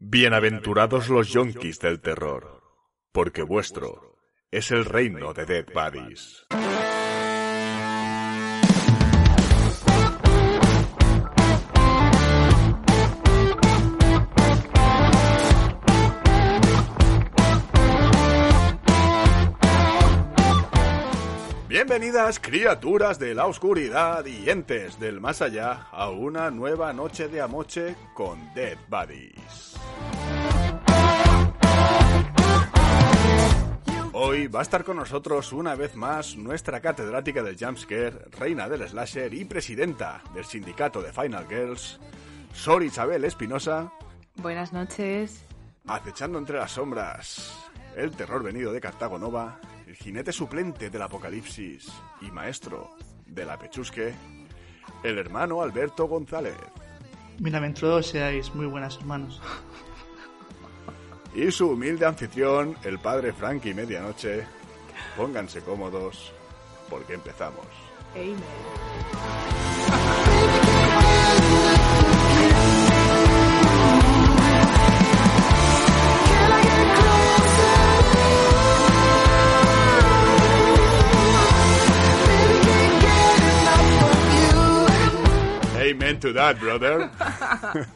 Bienaventurados los yonkis del terror, porque vuestro es el reino de Dead Buddies. Bienvenidas criaturas de la oscuridad y entes del más allá a una nueva noche de amoche con Dead Buddies. Hoy va a estar con nosotros una vez más nuestra catedrática del jumpscare, reina del slasher y presidenta del sindicato de Final Girls, Sor Isabel Espinosa, Buenas noches. acechando entre las sombras el terror venido de Cartago Nova, el jinete suplente del apocalipsis y maestro de la pechusque, el hermano Alberto González. Bienaventurados seáis, muy buenas hermanos. Y su humilde anfitrión, el padre Frankie Medianoche. Pónganse cómodos, porque empezamos. Amen to that, brother.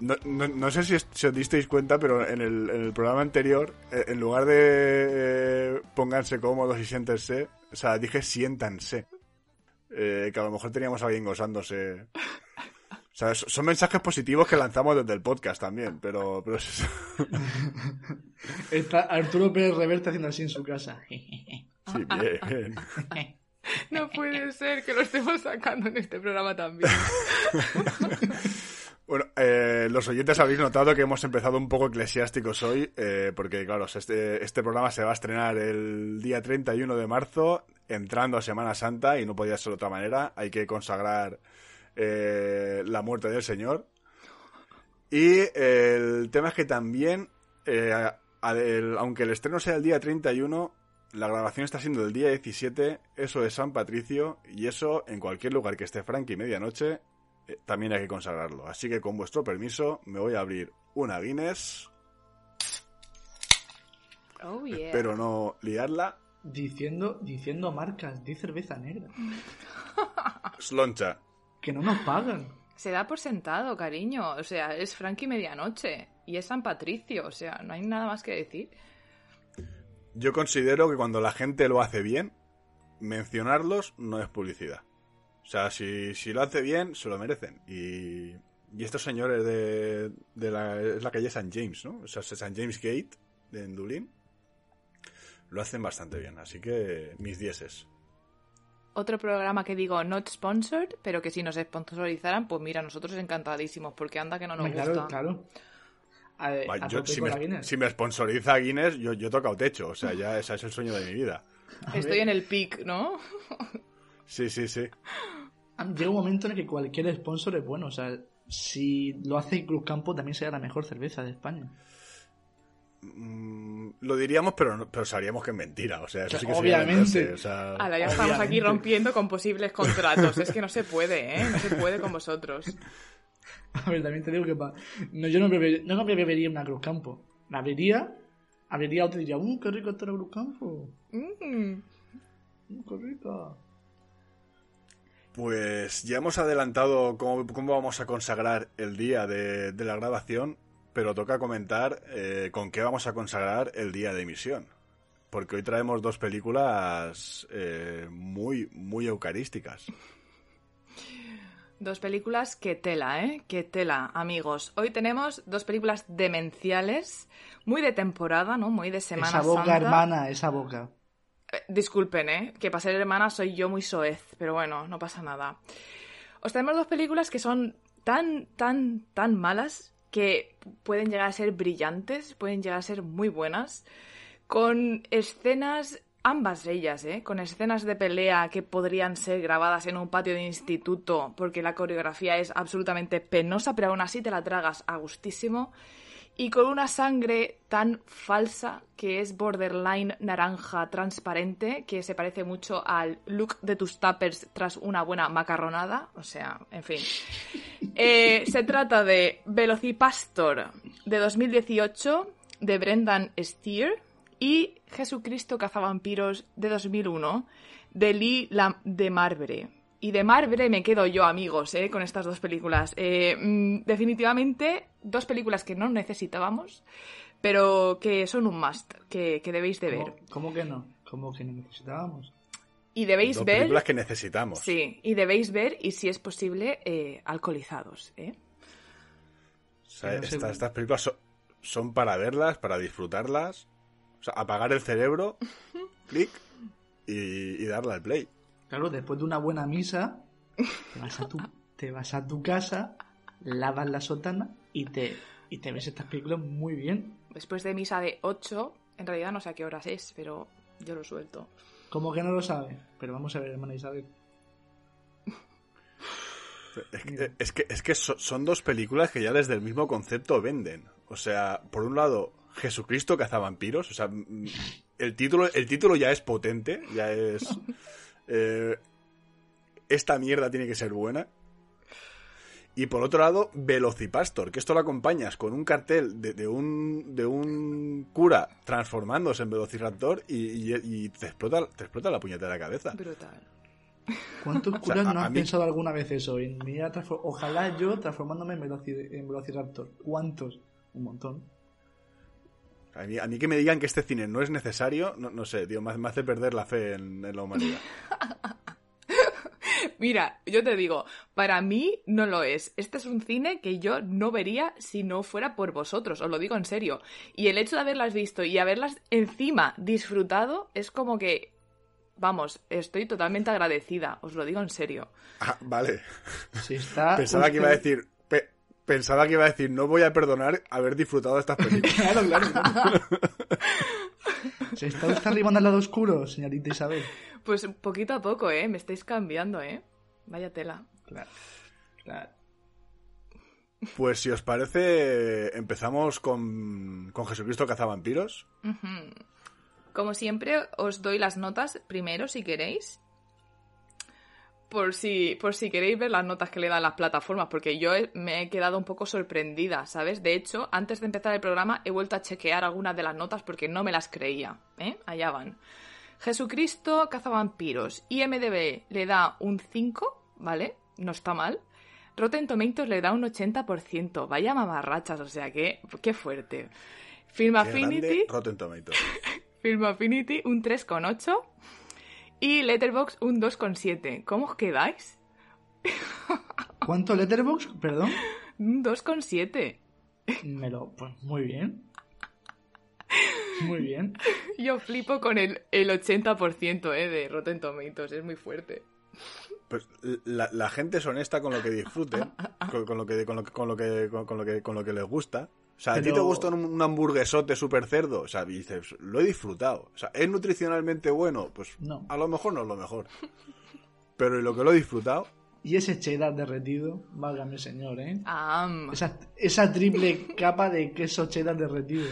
No, no- no sé si, os- si os disteis cuenta, pero en el, en el programa anterior, eh, en lugar de eh, pónganse cómodos y siéntense, o sea, dije siéntanse. Eh, que a lo mejor teníamos a alguien gozándose. O sea, so- son mensajes positivos que lanzamos desde el podcast también, pero... pero es- Está Arturo Pérez Reverte haciendo así en su casa. sí, bien, bien. No puede ser que lo estemos sacando en este programa también. Bueno, eh, los oyentes habéis notado que hemos empezado un poco eclesiásticos hoy, eh, porque claro, este, este programa se va a estrenar el día 31 de marzo, entrando a Semana Santa, y no podía ser de otra manera, hay que consagrar eh, la muerte del Señor. Y eh, el tema es que también, aunque el estreno sea el día 31, la grabación está siendo el día 17, eso es San Patricio, y eso en cualquier lugar que esté Frankie medianoche, eh, también hay que consagrarlo. Así que con vuestro permiso me voy a abrir una Guinness, Oh, yeah. no liarla. Diciendo, diciendo marcas, di cerveza negra. Sloncha. Que no nos pagan. Se da por sentado, cariño. O sea, es Frankie Medianoche. Y es San Patricio. O sea, no hay nada más que decir. Yo considero que cuando la gente lo hace bien, mencionarlos no es publicidad. O sea, si, si lo hace bien, se lo merecen. Y, y estos señores de, de la, es la calle St. James, ¿no? O sea, St. James Gate, de en Dublín, lo hacen bastante bien. Así que mis dieces. Otro programa que digo not sponsored, pero que si nos sponsorizaran, pues mira, nosotros encantadísimos, porque anda que no nos claro, gusta. claro. A, Va, a yo- tope si, me, Guinness. si me sponsoriza Guinness, yo, yo he tocado techo. O sea, ya ese es el sueño de mi vida. Estoy en el pic, ¿no? Sí, sí, sí. Llega un momento en el que cualquier sponsor es bueno. O sea, si lo hace Cruz Campo, también será la mejor cerveza de España. Mm, lo diríamos, pero, no- pero sabríamos que es mentira. O sea, eso sí que sería Obviamente. o sea, Ahora ya estamos aquí rompiendo con posibles contratos. Es que no se puede, ¿eh? No se puede con vosotros. A ver, también te digo que pa- no, yo no, beber- no me bebería una Cruz Campo. La abriría, abriría otra y diría, ¡uh, qué rico está la Cruz Campo! Mm. ¡Uh, qué rica! Pues ya hemos adelantado cómo, cómo vamos a consagrar el día de, de la grabación, pero toca comentar eh, con qué vamos a consagrar el día de emisión. Porque hoy traemos dos películas eh, muy, muy eucarísticas. Dos películas que tela, ¿eh? Que tela, amigos. Hoy tenemos dos películas demenciales, muy de temporada, ¿no? Muy de Semana esa boca, Santa. hermana, esa boca. Eh, disculpen, ¿eh? Que para ser hermana soy yo muy soez, pero bueno, no pasa nada. Os traemos dos películas que son tan, tan, tan malas que pueden llegar a ser brillantes, pueden llegar a ser muy buenas, con escenas, ambas ellas, ¿eh? con escenas de pelea que podrían ser grabadas en un patio de instituto porque la coreografía es absolutamente penosa, pero aún así te la tragas a gustísimo y con una sangre tan falsa que es borderline naranja transparente, que se parece mucho al look de tus tappers tras una buena macarronada. O sea, en fin. Eh, se trata de Velocipastor de 2018 de Brendan Steer y Jesucristo cazavampiros de 2001 de Lee Lam de Marbre. Y de Marbre me quedo yo, amigos, ¿eh? con estas dos películas. Eh, mm, definitivamente, dos películas que no necesitábamos, pero que son un must, que, que debéis de ver. ¿Cómo, cómo que no? ¿Cómo que no necesitábamos? Y debéis Dos ver... películas que necesitamos. Sí, y debéis ver, y si es posible, eh, alcoholizados, ¿eh? O sea, Que no sé- esta- estas películas son, son para verlas, para disfrutarlas. O sea, apagar el cerebro, clic, y, y darle al play. Claro, después de una buena misa, te vas a tu, te vas a tu casa, lavas la sotana y te, y te ves estas películas muy bien. Después de misa de 8, en realidad no sé a qué horas es, pero yo lo suelto. ¿Cómo que no lo sabe? Pero vamos a ver, hermana Isabel. Es que, es que, es que so- son dos películas que ya desde el mismo concepto venden. O sea, por un lado, Jesucristo cazavampiros. O sea, el título, el título ya es potente, ya es. eh, esta mierda tiene que ser buena. Y por otro lado, Velocipastor, que esto lo acompañas con un cartel de, de un, de un cura transformándose en Velociraptor y, y- y te, explota, te explota la puñetera cabeza. Brutal. ¿Cuántos sea, curas a- no han mí- pensado alguna vez eso? En mí a transfor- Ojalá yo transformándome en, Veloci- en Velociraptor. ¿Cuántos? Un montón. A mí, a mí que me digan que este cine no es necesario, no, no sé, tío, me, hace- me hace perder la fe en, en la humanidad. Mira, yo te digo, para mí no lo es. Este es un cine que yo no vería si no fuera por vosotros, os lo digo en serio. Y el hecho de haberlas visto y haberlas encima disfrutado es como que, vamos, estoy totalmente agradecida, os lo digo en serio. Ah, vale. Se está Pensaba que iba a decir. Pe- pensaba que iba a decir, no voy a perdonar haber disfrutado de estas películas. Claro, claro, claro. Se está usted arribando al lado oscuro, señorita Isabel. Pues poquito a poco, ¿eh? Me estáis cambiando, ¿eh? Vaya tela. Claro. Claro. Pues si os parece, empezamos con, con Jesucristo cazavampiros. Como siempre, os doy las notas primero, si queréis. Por si, por si queréis ver las notas que le dan las plataformas, porque yo he- me he quedado un poco sorprendida, ¿sabes? De hecho, antes de empezar el programa he vuelto a chequear algunas de las notas porque no me las creía, ¿eh? Allá van. Jesucristo cazavampiros. IMDB le da un 5, ¿vale? No está mal. Rotten Tomatoes le da un 80%. Vaya mamarrachas, o sea que, qué fuerte. Film Affinity. Rotten Tomatoes. Film Affinity un 3,8 y Letterbox un 2,7. ¿Cómo os quedáis? ¿Cuánto Letterbox? Perdón. Un 2,7. Me lo. Pues muy bien. Muy bien. Yo flipo con el, el 80% eh, de Rotten Tomatoes, es muy fuerte. Pues la, la gente es honesta con lo que disfrute, con, con lo que con lo, que- con lo que con, con lo que con lo que les gusta. O sea, a ti te gusta un, un hamburguesote super cerdo, o sea, y dices, lo he disfrutado. O sea, ¿es nutricionalmente bueno? Pues No. a lo mejor no es lo mejor. Pero en lo que lo he disfrutado, Y ese cheddar derretido, válgame señor, ¿eh? Am, Esa, esa triple capa de queso cheddar derretido.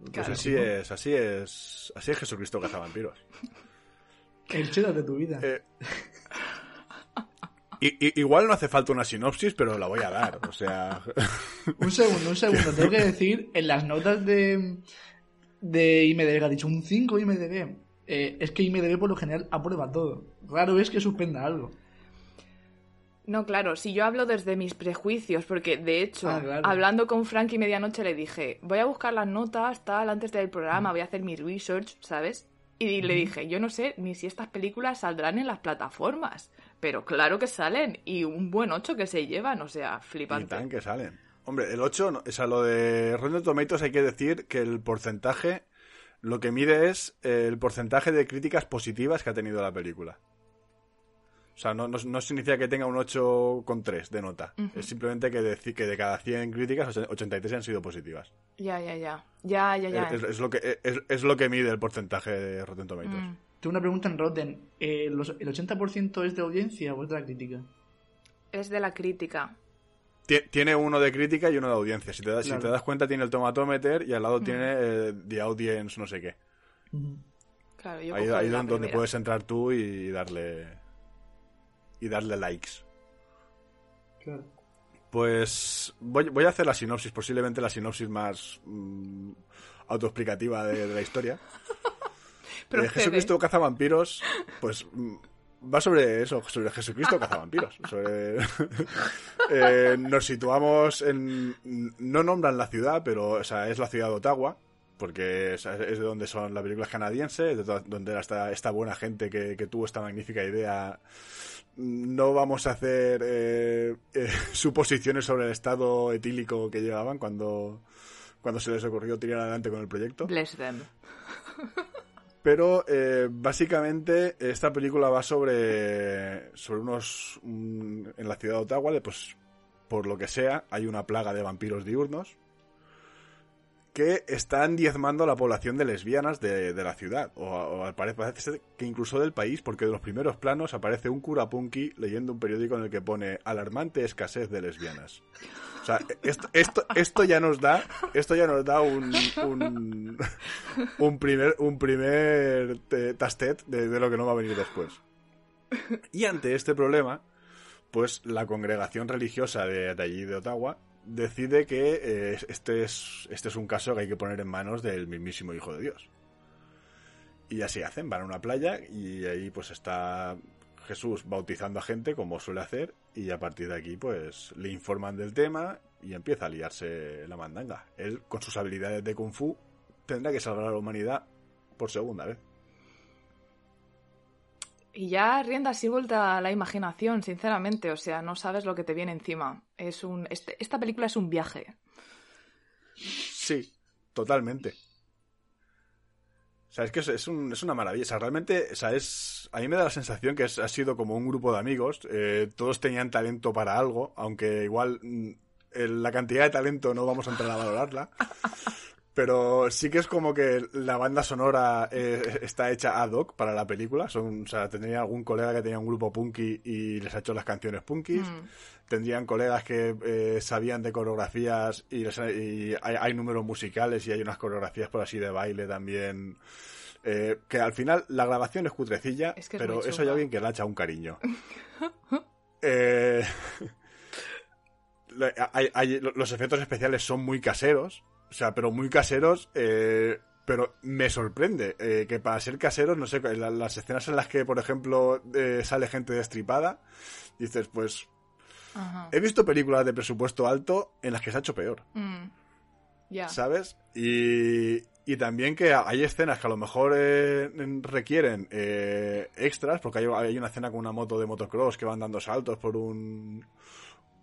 pues Claro. así es, así es, así es Jesucristo cazavampiros. El cheddar de tu vida. Eh, i- i- igual no hace falta una sinopsis, pero la voy a dar. O sea, Un segundo, un segundo. Tengo que decir, en las notas de, de IMDB, que ha dicho un 5 IMDB. eh, es que IMDB por lo general aprueba todo. Raro es que suspenda algo. No, claro, si yo hablo desde mis prejuicios, porque de hecho, Ah, claro. hablando con Frankie medianoche le dije, voy a buscar las notas, tal, antes del programa, voy a hacer mi research, ¿sabes? Y le dije, yo no sé ni si estas películas saldrán en las plataformas, pero claro que salen, y un buen 8 que se llevan, o sea, y flipante. tan que salen. Hombre, el 8, no- o sea, lo de Rotten Tomatoes hay que decir que el porcentaje, lo que mide es eh, el porcentaje de críticas positivas que ha tenido la película. O sea, no, no, no significa que tenga un 8,3 de nota. Es simplemente que, de, que de cada 100 críticas, 83 han sido positivas. Ya, ya, ya. Ya, ya, ya. Es, es lo, que, es, es, lo que mide el porcentaje de Rotten Tomatoes. Mm. Tengo una pregunta en Rotten. Eh, los- ¿El 80% es de audiencia o es de la crítica? Es de la crítica. Tie- Tiene uno de crítica y uno de audiencia. Si te, das, Claro. si te das cuenta, tiene el tomatometer y al lado tiene eh, The Audience, no sé qué. Claro, yo Ahí, ahí donde primera. puedes entrar tú y darle. y darle likes. Claro. Pues voy, voy a hacer la sinopsis, posiblemente la sinopsis más mm, autoexplicativa de, de la historia. Eh, Procede. Jesucristo cazavampiros, pues mm, va sobre eso, sobre Jesucristo cazavampiros. Sobre, Eh, nos situamos en... No nombran la ciudad, pero o sea, es la ciudad de Ottawa, porque es de donde son las películas canadienses, es de donde era esta, esta buena gente que, que tuvo esta magnífica idea. No vamos a hacer eh, eh, suposiciones sobre el estado etílico que llevaban cuando, cuando se les ocurrió tirar adelante con el proyecto. Bless them. Pero eh, básicamente esta película va sobre, sobre unos... en la ciudad de Ottawa, pues por lo que sea, hay una plaga de vampiros diurnos que están diezmando la población de lesbianas de, de la ciudad. O, al pare- parece que incluso del país, porque de los primeros planos aparece un cura punky leyendo un periódico en el que pone alarmante escasez de lesbianas. O sea, esto, esto, esto ya nos da, esto ya nos da un, un, primer, un primer tastet de, de lo que no va a venir después. Y ante este problema, pues la congregación religiosa de, de allí de Ottawa decide que eh, este, es, este es un caso que hay que poner en manos del mismísimo Hijo de Dios. Y así hacen, van a una playa y ahí pues está Jesús bautizando a gente como suele hacer y a partir de aquí pues le informan del tema y empieza a liarse la mandanga. Él con sus habilidades de kung fu tendrá que salvar a la humanidad por segunda vez. Y ya rienda así vuelta a la imaginación, sinceramente. O sea, no sabes lo que te viene encima. Es un, este- esta película es un viaje. Sí, totalmente. O sea, es que es, un- es una maravilla. O sea, realmente, o sea, es, a mí me da la sensación que ha sido como un grupo de amigos. eh, todos tenían talento para algo, aunque igual mm, la cantidad de talento no vamos a entrar a valorarla. Pero sí que es como que la banda sonora eh, está hecha ad hoc para la película. Son, o sea, tendría algún colega que tenía un grupo punky y les ha hecho las canciones punkis. Mm. Tendrían colegas que eh, sabían de coreografías y, les- y hay, hay números musicales y hay unas coreografías por así de baile también. Eh, que al final la grabación es cutrecilla, Es que es pero eso hay alguien que le ha echado un cariño. Eh, hay- los efectos especiales son muy caseros, o sea, pero muy caseros, eh, pero me sorprende eh, que para ser caseros, no sé, la- las escenas en las que, por ejemplo, eh, sale gente destripada, dices, pues Ajá. he visto películas de presupuesto alto en las que se ha hecho peor. Mm. Ya. ¿sabes? Y, y también que hay escenas que a lo mejor eh, requieren eh, extras, porque hay, hay una escena con una moto de motocross que van dando saltos por un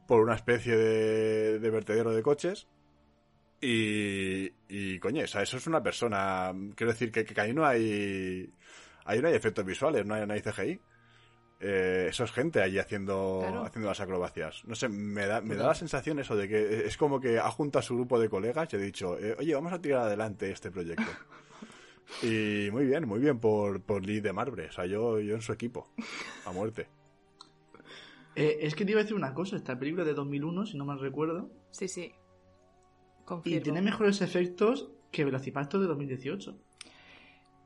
por una especie de, de vertedero de coches. Y, y coño, o sea, eso es una persona. Quiero decir que, que ahí no hay. Ahí no hay efectos visuales, no hay, no hay CGI. Eh, eso es gente allí haciendo, Claro. haciendo las acrobacias. No sé, me da, me da la sensación eso de que es como que ha juntado a su grupo de colegas y ha dicho, eh, oye, vamos a tirar adelante este proyecto. y muy bien, muy bien por, por Lee de Marbre. O sea, yo, yo en su equipo. A muerte. Eh, es que te iba a decir una cosa. Esta película de 2001, si no mal recuerdo. Sí, sí. Y tiene mejores efectos que Velocipastor de 2018.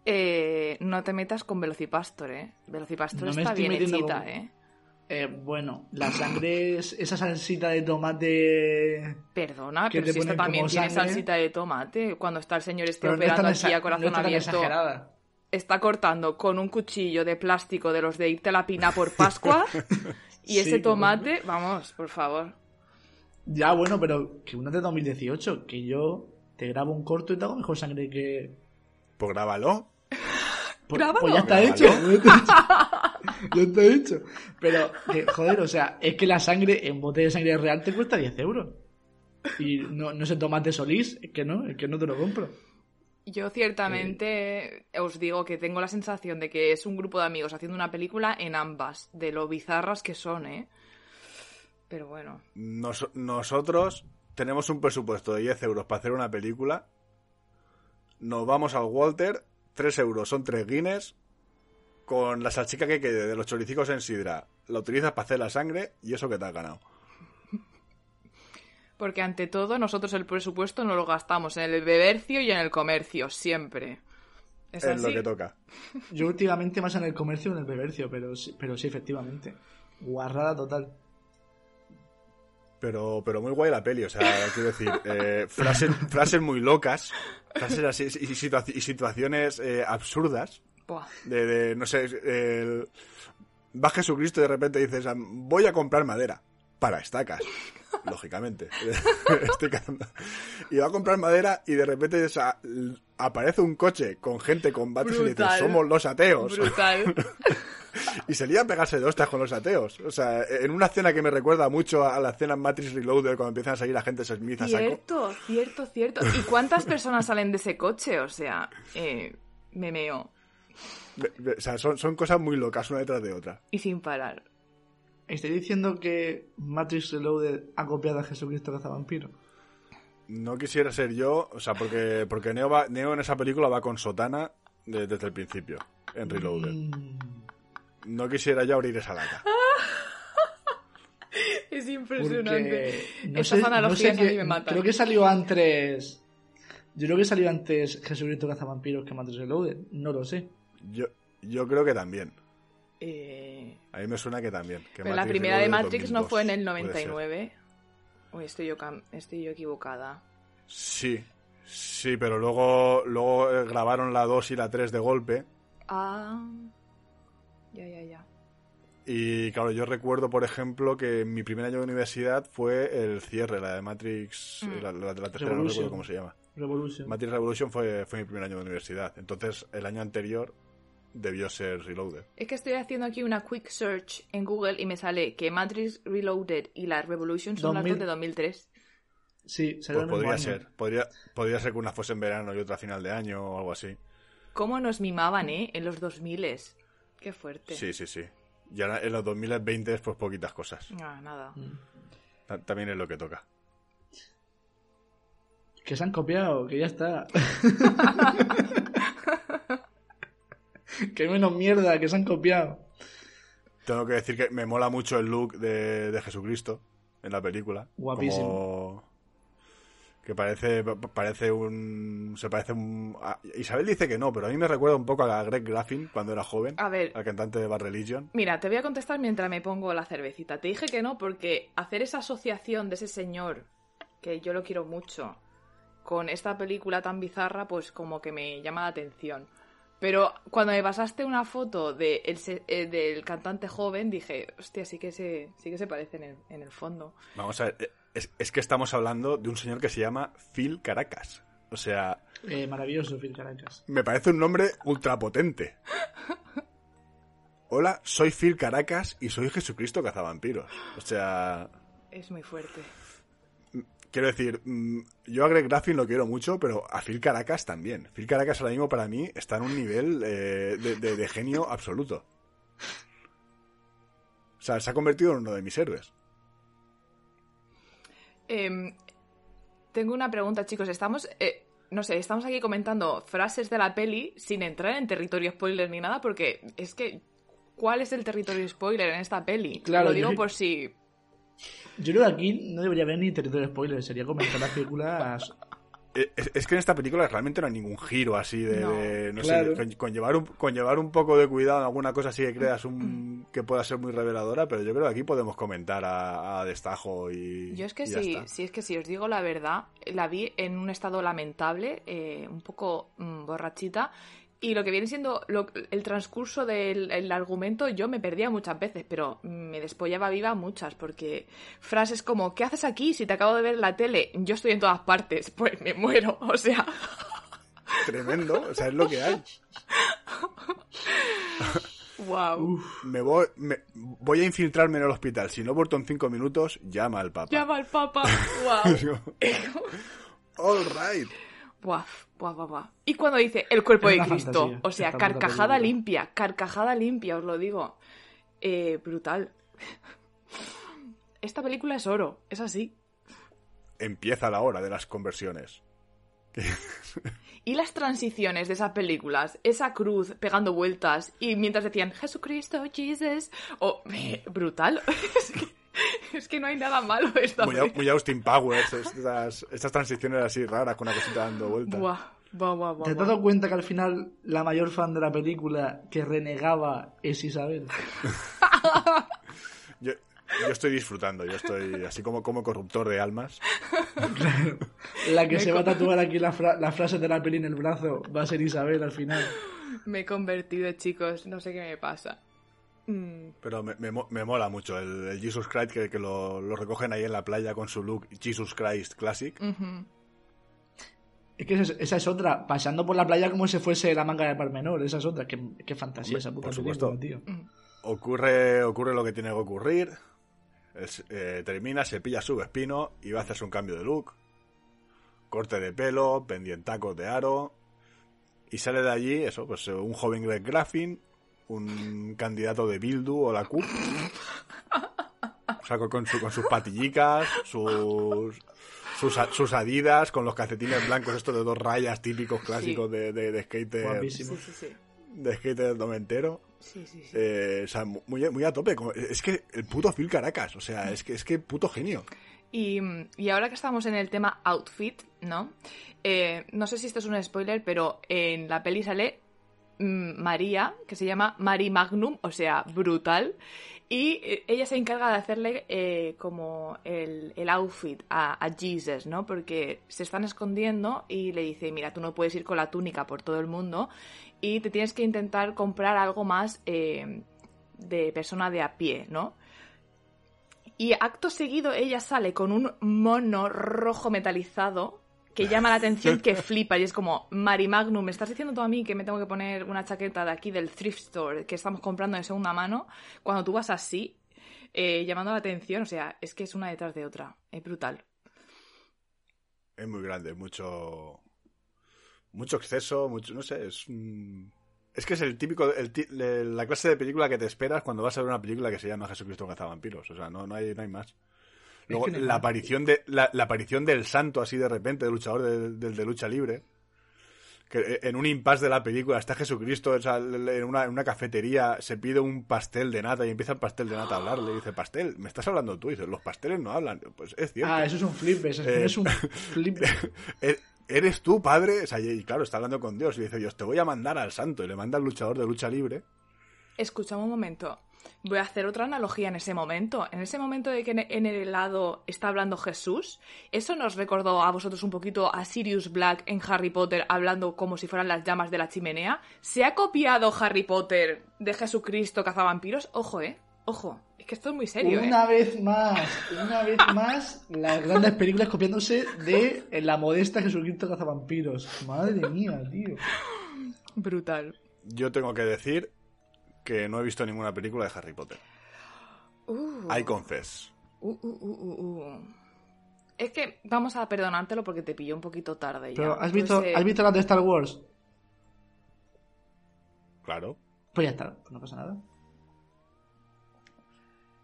Eh, no te metas con Velocipastor, ¿eh? Velocipastor No está bien hechita, con- ¿eh? Eh, bueno, la sangre es esa salsita de tomate. Perdona, Que pero si esta también tiene sangre. salsita de tomate. Cuando está el señor este Pero operando aquí a corazón no abierto, está cortando con un cuchillo de plástico de los de irte a la pina por Pascua. y Sí, ese tomate, vamos, por favor. Ya, bueno, pero que una de 2018, que yo te grabo un corto y te hago mejor sangre que. Pues grábalo. Pues, Grábalo. pues ya está Grábalo. hecho. Ya está hecho. Ya está hecho. Pero, que, joder, o sea, es que la sangre en bote de sangre real te cuesta 10 euros. Y no, no es el tomate solís, es que no, es que no te lo compro. Yo ciertamente os digo que tengo la sensación de que es un grupo de amigos haciendo una película en ambas, de lo bizarras que son, ¿eh? Pero bueno. Nos- nosotros tenemos un presupuesto de 10 euros para hacer una película. Nos vamos al Walter, 3 euros son 3 guinness. Con la salchica que quede de los choricicos en sidra, la utilizas para hacer la sangre y eso que te has ganado. Porque ante todo, nosotros el presupuesto no lo gastamos en el bebercio y en el comercio, siempre. ¿Es así? lo que toca. Yo últimamente más en el comercio que en el bebercio, pero sí, pero sí, efectivamente. Guarrada total. Pero, pero muy guay la peli, o sea, quiero decir, eh, frases, frases muy locas, frases así y, situa- y situaciones eh, absurdas. Buah. De, de, no sé, el- va Jesucristo y de repente dices, voy a comprar madera para estacas, lógicamente. Estoy cazando. Y va a comprar madera y de repente o sea, l- aparece un coche con gente con bates y le dices, Brutal. somos los ateos. Brutal. Y se lía a pegarse de hostias con los ateos. O sea, en una escena que me recuerda mucho a la escena en Matrix Reloaded cuando empiezan a salir agentes Smith a saco. Cierto, cierto, cierto. ¿Y cuántas personas salen de ese coche? O sea, eh, me meo. O sea, son, son cosas muy locas una detrás de otra. Y sin parar. ¿Estoy diciendo que Matrix Reloaded ha copiado a Jesucristo Cazavampiro? No quisiera ser yo, o sea, porque, porque Neo, va- Neo en esa película va con sotana de- desde el principio, en Reloaded. Mm, No quisiera yo abrir esa lata. Es porque no Esas sé- analogías no sé a mí qué- me matan. Creo que salió antes. Yo creo que salió antes Jesucristo Cazavampiros que Matrix Reloaded. No lo sé. Yo, yo creo que también. Eh, A mí me suena que también. que pero la primera de Matrix no 2002, fue en el puede ser. 99. Uy, estoy yo, estoy yo equivocada. Sí, sí, pero luego, luego eh, grabaron la 2 y la 3 de golpe. Ah. Ya, ya, ya. Y claro, yo recuerdo, por ejemplo, que mi primer año de universidad fue el cierre, la de Matrix, Mm. la, la de la tercera, no recuerdo cómo se llama. Revolution. Matrix Revolution fue, fue mi primer año de universidad. Entonces, el año anterior debió ser Reloaded. Es que estoy haciendo aquí una quick search en Google y me sale que Matrix Reloaded y la Revolution son las 2000. dos de 2003. Sí, salió Pues podría año. ser. Podría, podría ser que una fuese en verano y otra a final de año o algo así. ¿Cómo nos mimaban, eh? En los 2000 Qué fuerte. Sí, sí, sí. Y ahora en los 2020 pues poquitas cosas. Ah, nada. Mm. Ta- También es lo que toca. Que se han copiado, que ya está. que menos mierda, que se han copiado. Tengo que decir que me mola mucho el look de, de Jesucristo en la película. Guapísimo. Como que parece parece un se parece un a- Isabel dice que no, pero a mí me recuerda un poco a Greg Graffin cuando era joven, A ver, al cantante de Bad Religion. Mira, te voy a contestar mientras me pongo la cervecita. Te dije que no porque hacer esa asociación de ese señor, que yo lo quiero mucho, con esta película tan bizarra, pues como que me llama la atención. Pero cuando me pasaste una foto de el se- eh, del cantante joven, dije, hostia, sí que se, sí que se parece en el, en el fondo. Vamos a ver, eh, es, es que estamos hablando de un señor que se llama Phil Caracas. O sea, Eh, maravilloso, Phil Caracas. me parece un nombre ultrapotente. Hola, soy Phil Caracas y soy Jesucristo cazavampiros. O sea, Es muy fuerte. Quiero decir, mm, yo a Greg Graffin lo quiero mucho, pero a Phil Caracas también. Phil Caracas ahora mismo para mí está en un nivel eh, de, de- de genio absoluto. O sea, se ha convertido en uno de mis héroes. Em, tengo una pregunta, chicos. Estamos, eh, no sé, estamos aquí comentando frases de la peli sin entrar en territorio spoiler ni nada, porque es que, ¿cuál es el territorio spoiler en esta peli? Claro, Lo digo yo- por si. Yo creo que aquí no debería haber ni territorio spoiler, sería comentar las películas. Eh, Es, es que en esta película realmente no hay ningún giro así de, No. de- no Claro. sé, con, con llevar un, con llevar un poco de cuidado en alguna cosa así que creas un, que pueda ser muy reveladora, pero yo creo que aquí podemos comentar a, a destajo y Yo es que sí, está. sí, es que si os digo la verdad, la vi en un estado lamentable, eh, un poco mm, borrachita, y lo que viene siendo lo- el transcurso del el argumento, yo me perdía muchas veces, pero me despollaba viva muchas, porque frases como, ¿qué haces aquí si te acabo de ver en la tele? Yo estoy en todas partes, pues me muero, o sea, Tremendo, o sea, es lo que hay. wow. Me voy, me- voy a infiltrarme en el hospital. Si no he vuelto en cinco minutos, llama al papa. Llama al papa, wow. All right. Buah, buah, buah, buah. Y cuando dice el cuerpo Es de Cristo, fantasía, o sea, carcajada limpia, carcajada limpia, os lo digo. Eh, brutal. Esta película es oro, es así. Empieza la hora de las conversiones. Y las transiciones de esas películas, esa cruz pegando vueltas y mientras decían Jesucristo, Jesus, o eh, brutal. es, que, no hay nada malo esta Muy, muy Austin Powers, estas, estas transiciones así raras con una cosita dando vueltas. Buah, buah, buah, buah, ¿Te has dado cuenta que al final la mayor fan de la película que renegaba es Isabel? Yo, yo estoy disfrutando, yo estoy así como, como corruptor de almas. La que Me se va a tatuar aquí la, fra- la frase de la peli en el brazo va a ser Isabel al final. Me he convertido, chicos, no sé qué me pasa. Mm, Pero me, me me mola mucho el, el Jesus Christ que, que lo, lo recogen ahí en la playa con su look Jesus Christ Classic. Es que esa, es- esa es otra, pasando por la playa como si fuese la manga de Parmenor, esa es otra, qué, qué fantasía Hombre, esa puta por supuesto. película, tío. Ocurre, ocurre lo que tiene que ocurrir. Es- eh, termina, se pilla su espino y va a hacerse un cambio de look. Corte de pelo, pendientacos de aro. Y sale de allí, eso, pues un joven Greg Graffin, un candidato de Bildu o la CUP. O sea, con, su- con sus patillicas, sus, sus, adidas, con los calcetines blancos, estos de dos rayas típicos clásicos de, de, de skater. Sí, sí, sí. de skater noventero. Sí, sí, sí. Eh, o sea, muy, muy a tope. Es que el puto Phil Caracas, o sea, es que es que puto genio. Y, y ahora que estamos en el tema outfit, ¿no? Eh, no sé si esto es un spoiler, pero en la peli sale María, que se llama Mari Magnum, o sea, brutal. Y eh, ella se encarga de hacerle eh, como el, el outfit a, a Jesus, ¿no? Porque se están escondiendo y le dice, mira, tú no puedes ir con la túnica por todo el mundo y te tienes que intentar comprar algo más eh, de persona de a pie, ¿no? Y acto seguido ella sale con un mono rojo metalizado que llama la atención que flipa y es como, Mari Magnum, ¿me estás diciendo tú a mí que me tengo que poner una chaqueta de aquí del thrift store que estamos comprando en segunda mano cuando tú vas así, eh, llamando la atención? O sea, es que es una detrás de otra. Es brutal. Es muy grande, mucho. Mucho exceso, mucho. No sé, es. un- Es que es el típico. el la clase de película que te esperas cuando vas a ver una película que se llama Jesucristo cazavampiros. O sea, no, no, hay, no hay más. Luego, la, aparición de, la, la aparición del santo, así de repente, del luchador de- del de lucha libre. Que eh, en un impasse de la película está Jesucristo o sea, en, una, en una cafetería, se pide un pastel de nata y empieza el pastel de nata a hablarle. Y dice, pastel, ¿me estás hablando tú? Y dice, los pasteles no hablan. Pues es cierto. Ah, eso es un flip, eso Eh, es un flip. "Er- ¿Eres tú, padre? O sea, y claro, está hablando con Dios y dice, Dios, te voy a mandar al santo. Y le manda al luchador de lucha libre. Escuchame un momento. Voy a hacer otra analogía en ese momento. En ese momento de que en- el helado está hablando Jesús, ¿eso nos recordó a vosotros un poquito a Sirius Black en Harry Potter hablando como si fueran las llamas de la chimenea? ¿Se ha copiado Harry Potter de Jesucristo cazavampiros? Ojo, ¿eh? Ojo. Es que esto es muy serio, ¿eh? Una vez más, una vez más, las grandes películas copiándose de la modesta Jesucristo cazavampiros. Madre mía, tío. Brutal. Yo tengo que decir que no he visto ninguna película de Harry Potter. Uh, I confess. uh, uh, uh, uh, uh. Es que vamos a perdonártelo porque te pilló un poquito tarde ya. Pero, ¿has visto, ¿has visto las de Star Wars? Claro. Pues ya está, pues no pasa nada.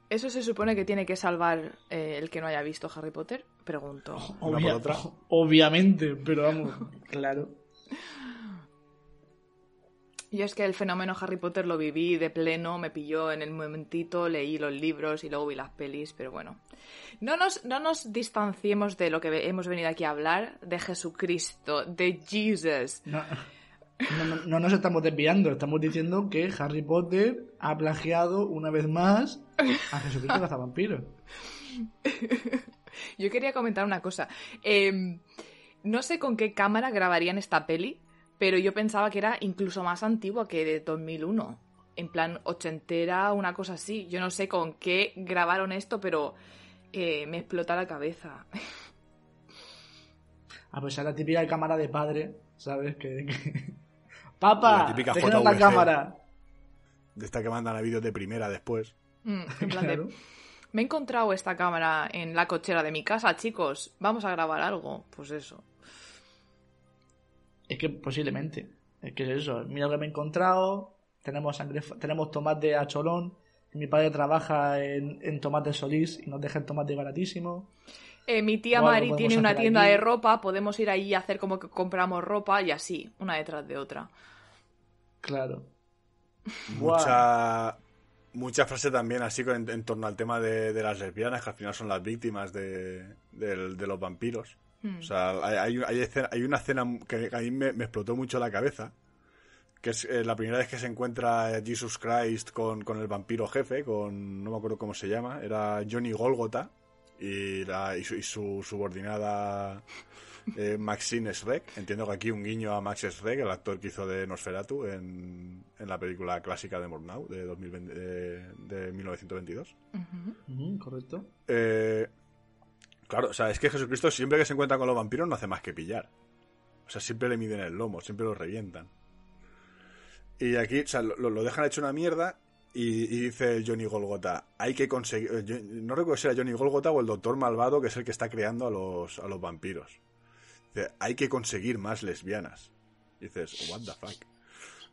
¿Eso se supone que tiene que salvar eh, el que no haya visto Harry Potter? Pregunto. Una por otra. Obviamente, pero vamos, claro. Yo es que el fenómeno Harry Potter lo viví de pleno, me pilló en el momentito, leí los libros y luego vi las pelis, pero bueno. No nos, no nos distanciemos de lo que hemos venido aquí a hablar, de Jesucristo, de Jesus. No, no, no- no nos estamos desviando, estamos diciendo que Harry Potter ha plagiado una vez más a Jesucristo cazavampiros. Yo quería comentar una cosa. Eh, no sé con qué cámara grabarían esta peli, pero yo pensaba que era incluso más antigua que de 2001. En plan ochentera, una cosa así. Yo no sé con qué grabaron esto, pero eh, me explota la cabeza. Ah, pues es la típica cámara de padre, ¿sabes? Que, que- ¡Papá! La típica la cámara! De esta que mandan a vídeos de primera después. Mm, en plan de, Claro. me he encontrado esta cámara en la cochera de mi casa, chicos. Vamos a grabar algo. Pues eso. Es que posiblemente. Es que es eso. Mira lo que me he encontrado. Tenemos sangre, tenemos tomate a cholón. Mi padre trabaja en, en tomate solís y nos deja el tomate baratísimo. Eh, mi tía O algo Mari tiene una tienda aquí. de ropa, podemos ir ahí a hacer como que compramos ropa y así, una detrás de otra. Claro. Mucha, mucha frase también así con- en, en torno al tema de, de las lesbianas, que al final son las víctimas de, del- de los vampiros. Hmm. O sea, hay, hay, hay escena- hay una escena que a mí me, me explotó mucho la cabeza, que es eh, la primera vez que se encuentra eh, Jesus Christ con, con el vampiro jefe, con no me acuerdo cómo se llama, era Johnny Golgota y, la, y, su, y su subordinada eh, Maxine Schreck. Entiendo que aquí un guiño a Max Schreck, el actor que hizo de Nosferatu en, en la película clásica de Murnau de, 2020, de, de 1922. Ujú. Ujú, correcto. Eh, claro, o sea, es que Jesucristo siempre que se encuentra con los vampiros no hace más que pillar. O sea, siempre le miden el lomo, siempre lo revientan. Y aquí, o sea, lo, dejan hecho una mierda y, dice Johnny Golgota, hay que conseguir... eh, No recuerdo si era Johnny Golgota o el Doctor Malvado, que es el que está creando a los, a los vampiros. Dice, hay que conseguir más lesbianas. Y dices, what the fuck.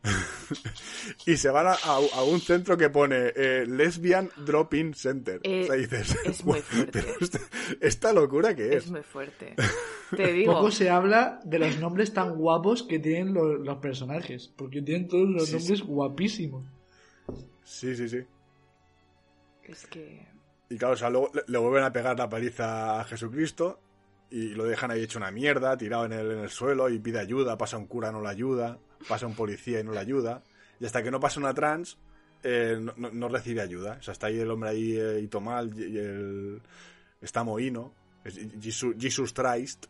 y se van a, a- a un centro que pone eh, Lesbian Drop-In Center. Eh, o sea, dices, es muy fuerte. pero esta, esta locura que es. Es muy fuerte. Te digo, Poco se habla de los nombres tan guapos que tienen los, los personajes. Porque tienen todos los Sí, nombres guapísimos. Sí, sí, sí. es que... Y claro, o sea, luego le, le vuelven a pegar la paliza a Jesucristo y lo dejan ahí hecho una mierda, tirado en el, en el suelo y pide ayuda, pasa un cura, no le ayuda, pasa un policía y no le ayuda. Y hasta que no pasa una trans, eh, no, no- no recibe ayuda. O sea, está ahí el hombre ahí eh, y mal, y el, está mohino, es Jesus, Jesus Christ.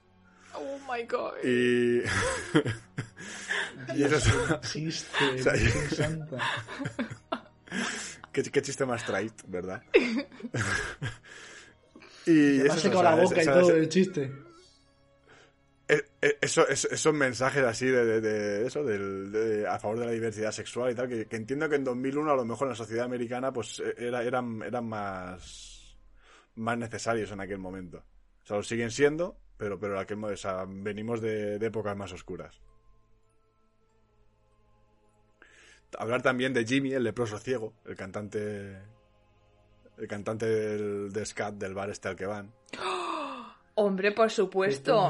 Oh my god. Y... y eso es- sea, Virgen Santa. Qué, qué chiste más triste, ¿verdad? y Me eso, o sea, la boca es- y todo es- el chiste. Eh, eh, eso, eso- esos mensajes así de, de- de eso, de- a favor de la diversidad sexual y tal, que, entiendo que en 2001 a lo mejor en la sociedad americana pues eh, era, eran, eran más, necesarios en aquel momento. O sea, lo siguen siendo, pero, pero en aquel, o sea, venimos de, épocas más oscuras. Hablar también de Jimmy, el leproso ciego, el cantante el cantante del, de scat del bar este al que van. Hombre, por ¿Qué supuesto.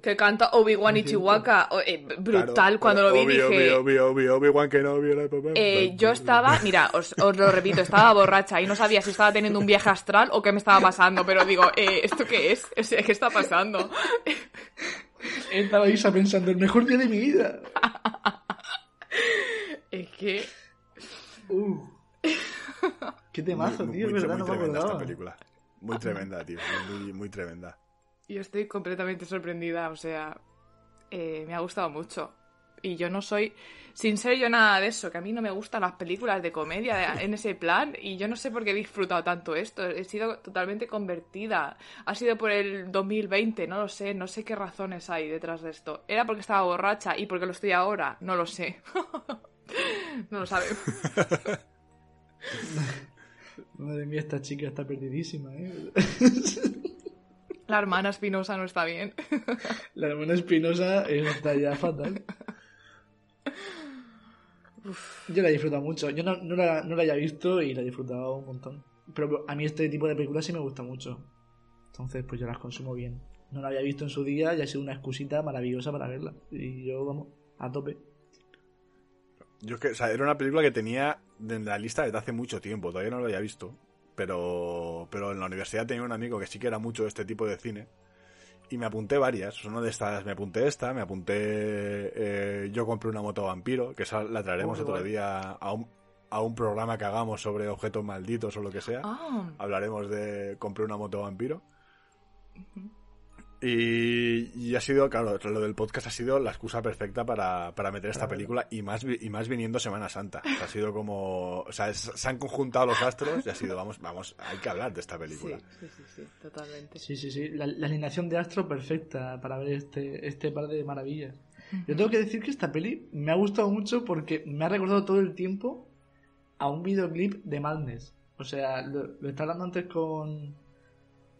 Que canta Obi-Wan y. Chihuahua. Eh, brutal, Claro, cuando lo vi dije... Obi-Wan. Eh, yo estaba, mira, os, os lo repito, estaba borracha y no sabía si estaba teniendo un viaje astral o qué me estaba pasando, pero digo, eh, ¿esto qué es? O sea, ¿Qué está pasando? Estaba Isa pensando, el mejor día de mi vida. Es que... Uh. Qué temazo, Muy- tío, muy- es verdad, muy no me esta película. Muy tremenda, tío. Muy, muy tremenda. Yo estoy completamente sorprendida, o sea, eh, me ha gustado mucho. Y yo no soy, sin ser yo nada de eso, que a mí no me gustan las películas de comedia en ese plan, y yo no sé por qué he disfrutado tanto esto, he sido totalmente convertida. Ha sido por el 2020, no lo sé, no sé qué razones hay detrás de esto. ¿Era porque estaba borracha y porque lo estoy ahora? No lo sé. no lo sabemos. Madre mía, esta chica está perdidísima, ¿eh? La hermana Espinosa no está bien. La hermana Espinosa está ya fatal. Yo la he disfrutado mucho. Yo no, no la, no la haya visto y la he disfrutado un montón. Pero a mí este tipo de películas sí me gusta mucho. Entonces, pues yo las consumo bien. No la había visto en su día y ha sido una excusita maravillosa para verla. Y yo, vamos, a tope. Yo es que, o sea, era una película que tenía en la lista desde hace mucho tiempo, todavía no lo había visto. Pero, pero en la universidad tenía un amigo que sí que era mucho de este tipo de cine. Y me apunté varias. Una de estas, me apunté esta, me apunté eh, Yo compré una moto vampiro, que esa la traeremos Oh, otro guay. día a un, a un programa que hagamos sobre objetos malditos o lo que sea. Ah, Hablaremos de compré una moto vampiro. Y, y ha sido, claro, lo del podcast ha sido la excusa perfecta para, para meter esta película y más, y más viniendo Semana Santa. O sea, ha sido como, o sea, es- se han conjuntado los astros y ha sido, vamos, vamos, hay que hablar de esta sí, película. sí, sí, sí, totalmente. Sí, sí, sí. La, la alineación de Astro perfecta para ver este, este par de maravillas. Yo tengo que decir que esta peli me ha gustado mucho porque me ha recordado todo el tiempo a un videoclip de Madness. O sea, lo, lo estaba hablando antes con,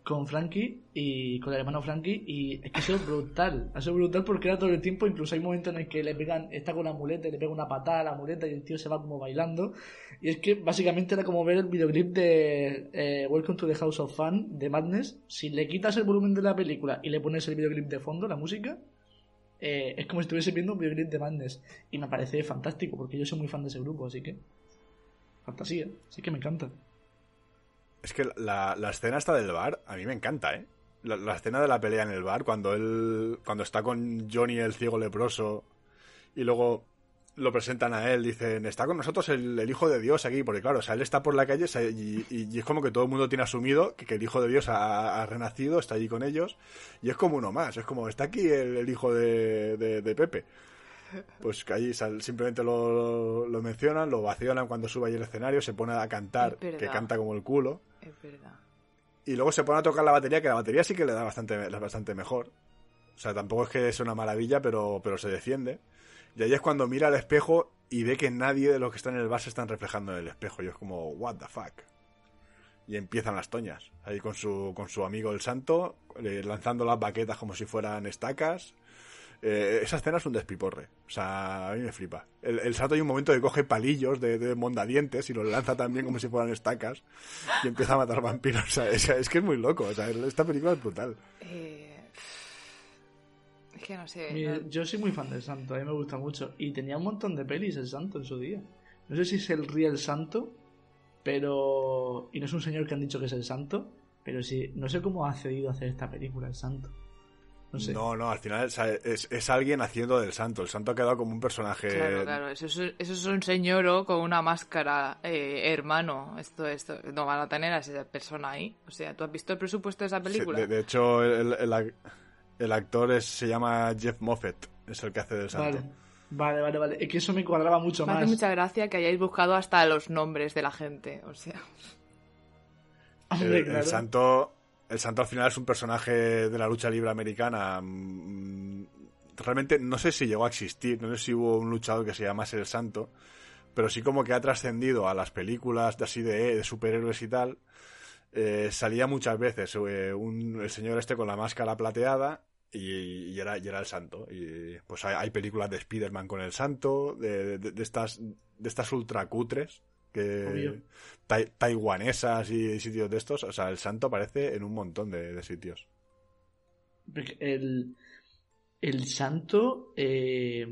con Frankie y con el hermano Frankie y es que ha sido brutal. Ha sido brutal porque era todo el tiempo, incluso hay momentos en el que le pegan, está con la muleta le pega una patada a la muleta y el tío se va como bailando. Y es que básicamente era como ver el videoclip de eh, Welcome to the House of Fun de Madness. Si le quitas el volumen de la película y le pones el videoclip de fondo, la música, eh, es como si estuviese viendo un videoclip de Madness. Y me parece fantástico porque yo soy muy fan de ese grupo, así que... Fantasía, así que me encanta. Es que la, la escena esta del bar, a mí me encanta, ¿eh? La, escena de la pelea en el bar, cuando él. Cuando está con Johnny el ciego leproso. Y luego lo presentan a él, dicen, está con nosotros el, hijo de Dios aquí, porque claro, o sea, él está por la calle y, y- es como que todo el mundo tiene asumido que, el hijo de Dios ha, renacido, está allí con ellos, y es como uno más, es como, está aquí el, hijo de- de Pepe. Pues que ahí sal- simplemente lo, lo mencionan, lo vacionan cuando sube ahí el escenario, se pone a cantar, que canta como el culo. Es verdad. Y luego se pone a tocar la batería, que la batería sí que le da bastante, bastante mejor. O sea, tampoco es que es una maravilla, pero, pero se defiende. Y ahí es cuando mira al espejo y ve que nadie de los que están en el bar se están reflejando en el espejo. Y es como, what the fuck. Y empiezan las toñas. Ahí con su, con su amigo el santo, eh, lanzando las baquetas como si fueran estacas. Eh, esa escena es un despiporre. O sea, a mí me flipa. El, el santo hay un momento que coge palillos de, de mondadientes y los lanza también como si fueran estacas. Y empieza a matar vampiros. O sea, es, es que es muy loco. O sea, esta película es brutal. Eh, Es que no sé. No- Yo soy muy fan del santo, a mí me gusta mucho. Y tenía un montón de pelis el santo en su día. No sé si es el real santo, pero... Y no es un señor que han dicho que es el santo, pero sí, no sé cómo ha accedido a hacer esta película el santo. No sé. No, no, al final es, es alguien haciendo del santo. El santo ha quedado como un personaje. Claro, claro, eso es, eso es un señor con una máscara, eh, hermano. Esto, esto, no van a tener a esa persona ahí. O sea, ¿tú has visto el presupuesto de esa Sí, película? de, de hecho, el, el ac- el actor es- se llama Jeff Moffett, es el que hace del santo. Vale, vale, vale, vale. Es que eso me cuadraba mucho Me hace más. mucha gracia que hayáis buscado hasta los nombres de la gente. O sea, El, Hombre, el claro. santo, el santo al final es un personaje de la lucha libre americana. mm, Realmente no sé si llegó a existir, no sé si hubo un luchador que se llamase el santo, pero sí como que ha trascendido a las películas de así de, de superhéroes y tal. Eh, salía muchas veces eh, un- el señor este con la máscara plateada y, y era, y era el santo. Y pues hay, hay películas de Spider-Man con el santo, de, de- de estas, de estas ultra cutres que tai- taiwanesas y sitios de estos. O sea, el santo aparece en un montón de, de sitios. El, el santo. eh,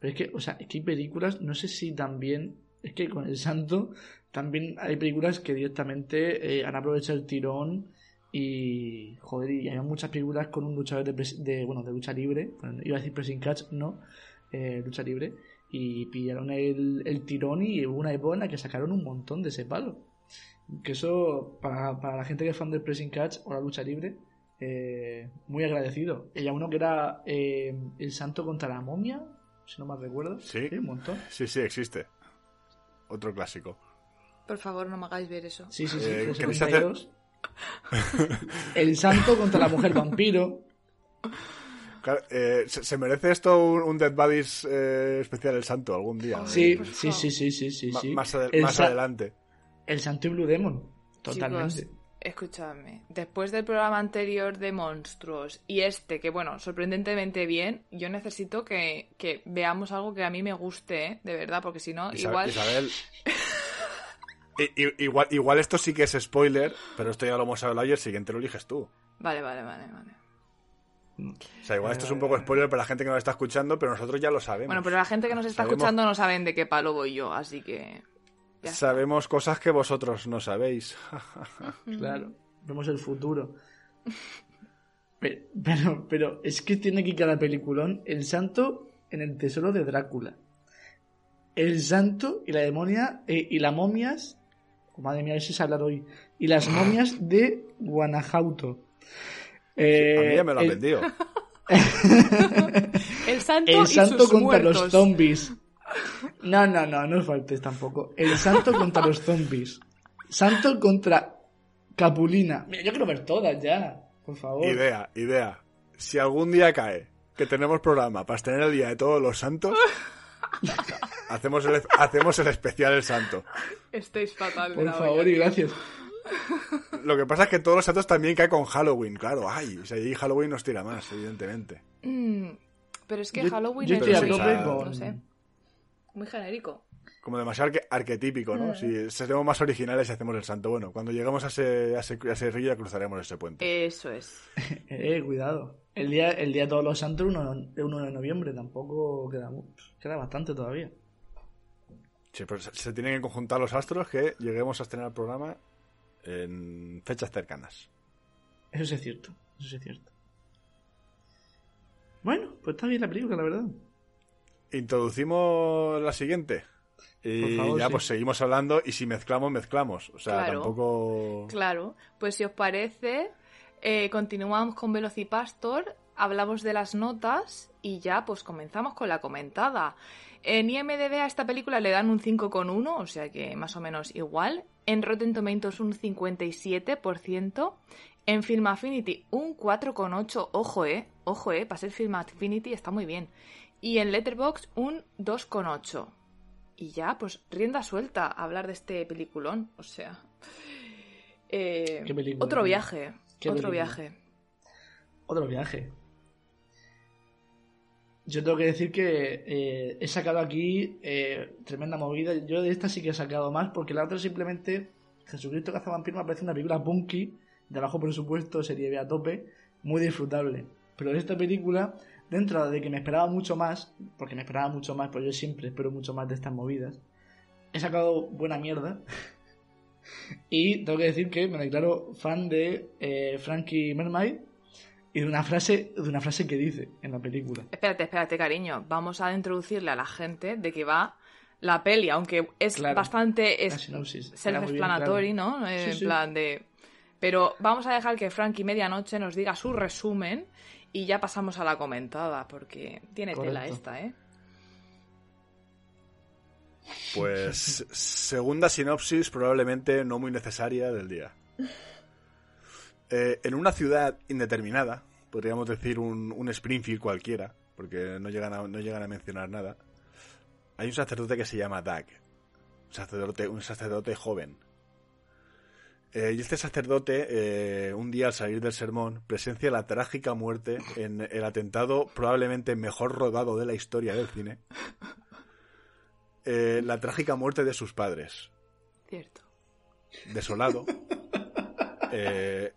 pero es que, o sea, es que hay películas, no sé si también. Es que con el santo también hay películas que directamente eh, han aprovechado el tirón y. Joder, y hay muchas películas con un luchador de, bueno, de lucha libre. Bueno, iba a decir pressing catch, no. eh, lucha libre. Y pillaron el, el tirón y hubo una época en la que sacaron un montón de ese palo. Que eso, para, para la gente que es fan del pressing catch o la lucha libre, eh, muy agradecido. Y a uno que era eh, el santo contra la momia, si no mal recuerdo. Sí. un montón. Sí, sí, existe. Otro clásico. por favor, no me hagáis ver eso. Sí, sí, sí. Eh, del ¿queréis 72. el santo contra la mujer vampiro. Claro, eh, ¿se, se merece esto un, un Dead Bodies eh, especial el santo algún día? Sí, por sí, sí, sí, sí, sí, más ade- adelante. el santo y Blue Demon. Totalmente. Chicos, escuchadme. Después del programa anterior de monstruos y este, que bueno, sorprendentemente bien, yo necesito que, que veamos algo que a mí me guste, ¿eh? de verdad, porque si no, igual. Isabel. I- i- igual, igual esto sí que es spoiler, pero esto ya lo hemos hablado y el siguiente lo eliges tú. Vale, vale, vale, vale. O sea, igual esto es un poco spoiler para la gente que nos está escuchando, pero nosotros ya lo sabemos. Bueno, pero la gente que nos está Sabemos- escuchando no saben de qué palo voy yo, así que. ya está. Sabemos cosas que vosotros no sabéis. Claro, vemos el futuro. Pero, pero, pero es que tiene aquí cada peliculón. El santo en el tesoro de Drácula. El santo y la demonia eh, y las momias. oh, madre mía, a ver si se hablar hoy. Y las momias de Guanajuato. Eh, a mí ya me lo han el- vendido. El santo, El y santo sus contra muertos. los zombies. No, no, no, no faltes tampoco. El santo contra los zombies. Santo contra Capulina. Mira, yo quiero ver todas ya. Por favor. Idea, idea. Si algún día cae que tenemos programa para tener el día de todos los santos, hacemos el, hacemos el especial el santo. Estáis fatal, de Por la favor y gracias. Lo que pasa es que todos los santos también caen con Halloween, claro. Ay, o sea, ahí Halloween nos tira más, evidentemente. Mm, pero es que Yo- Halloween yo es muy, tope no con- sé, muy genérico. Como demasiado arque- arquetípico, ¿no? Si seremos más originales y hacemos el santo. Bueno, cuando lleguemos a ese, a ese, a ese río ya cruzaremos ese puente. Eso es. Eh, cuidado. El día, el día de todos los santos es 1 de, 1 de noviembre, tampoco queda, queda bastante todavía. Sí, pero se tienen que conjuntar los astros que lleguemos a estrenar el programa en fechas cercanas. Eso sí es cierto, eso sí es cierto. Bueno, pues está bien la película, la verdad. Introducimos la siguiente. Y favor, ya sí. pues seguimos hablando y si mezclamos, mezclamos. O sea, Claro. tampoco... Claro, pues si os parece, eh, continuamos con Velocipastor, hablamos de las notas y ya pues comenzamos con la comentada. En IMDB a esta película le dan un 5,1, o sea que más o menos igual. En Rotten Tomatoes un 57%. En Film Affinity un 4,8. Ojo, eh. Ojo, eh. Para ser Film Affinity está muy bien. Y en Letterboxd un 2,8. Y ya, pues rienda suelta a hablar de este peliculón. O sea. eh, ¿Qué película, otro viaje. ¿Qué Otro película? viaje. Otro viaje. Yo tengo que decir que eh, he sacado aquí eh, tremenda movida. Yo de esta sí que he sacado más, porque la otra simplemente Jesucristo Cazavampiro me parece una película punky, de bajo presupuesto, serie B a tope, muy disfrutable. Pero esta película, dentro de que me esperaba mucho más, porque me esperaba mucho más, pues yo siempre espero mucho más de estas movidas, he sacado buena mierda. y tengo que decir que me declaro fan de eh, Frankie Mermaid y de una frase de una frase que dice en la película. Espérate, espérate, cariño. Vamos a introducirle a la gente de que va la peli, aunque es Claro. bastante es self-explanatory, ¿no? Eh, Sí, en sí. plan de... Pero vamos a dejar que Frankie Medianoche nos diga su resumen y ya pasamos a la comentada, porque tiene tela esta, ¿eh? Pues segunda sinopsis probablemente no muy necesaria del día. Eh, en una ciudad indeterminada, podríamos decir un, un Springfield cualquiera, porque no llegan, a, no llegan a mencionar nada, hay un sacerdote que se llama Doug, un sacerdote, un sacerdote joven. Eh, y este sacerdote, eh, un día al salir del sermón, presencia la trágica muerte en el atentado probablemente mejor rodado de la historia del cine. Eh, la trágica muerte de sus padres, Cierto. desolado eh,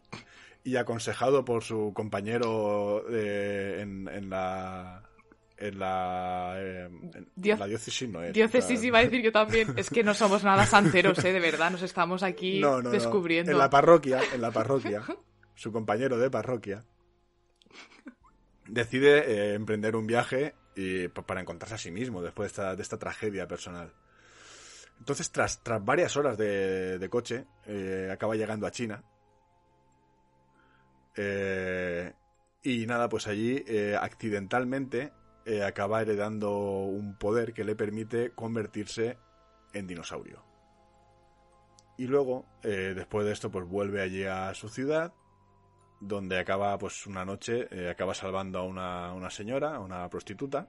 y aconsejado por su compañero eh, en, en la en la, eh, en la diócesis no es Diócesis iba a decir yo también. Es que no somos nada santeros, ¿eh? De verdad, nos estamos aquí no, no, no. descubriendo. en la parroquia en la parroquia su compañero de parroquia decide eh, emprender un viaje y, pa- para encontrarse a sí mismo después de esta, de esta tragedia personal entonces tras, tras varias horas de, de coche eh, acaba llegando a China Eh, y nada, pues allí eh, accidentalmente eh, acaba heredando un poder que le permite convertirse en dinosaurio. Y luego, después de esto, pues vuelve allí a su ciudad, donde acaba, pues una noche, acaba salvando a una, una señora, a una prostituta,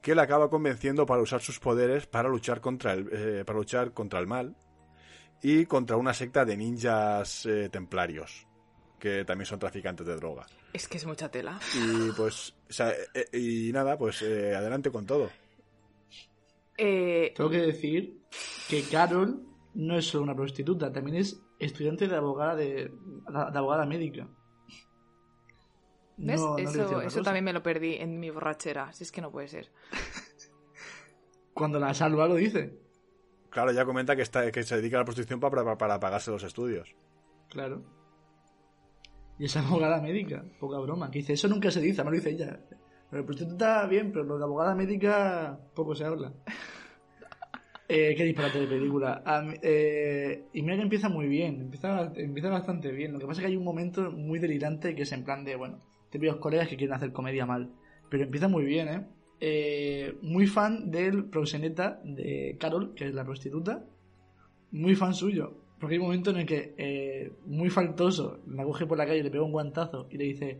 que la acaba convenciendo para usar sus poderes para luchar contra el, para luchar contra el mal y contra una secta de ninjas templarios, que también son traficantes de droga. Es que es mucha tela. Y pues, o sea, eh, eh, y nada, pues eh, adelante con todo. Eh, Tengo que decir que Carol no es solo una prostituta, también es estudiante de abogada de, de abogada médica. ¿Ves? No- no eso eso también me lo perdí en mi borrachera. Si es que no puede ser. Cuando la salva lo dice. Claro, ya comenta que, está, que se dedica a la prostitución para, para, para pagarse los estudios. Claro. Y es abogada médica, poca broma. Que dice, eso nunca se dice, además lo dice ella. Pero el prostituta bien, pero lo de abogada médica poco se habla. Eh, qué disparate de película. Mí- eh, y mira que empieza muy bien, empieza, empieza bastante bien. Lo que pasa es que hay un momento muy delirante que es en plan de, bueno, típicos colegas que quieren hacer comedia mal. Pero empieza muy bien, ¿eh? Eh, muy fan del proxeneta de Carol, que es la prostituta. Muy fan suyo. Porque hay un momento en el que, eh, muy faltoso, la coge por la calle, le pega un guantazo y le dice: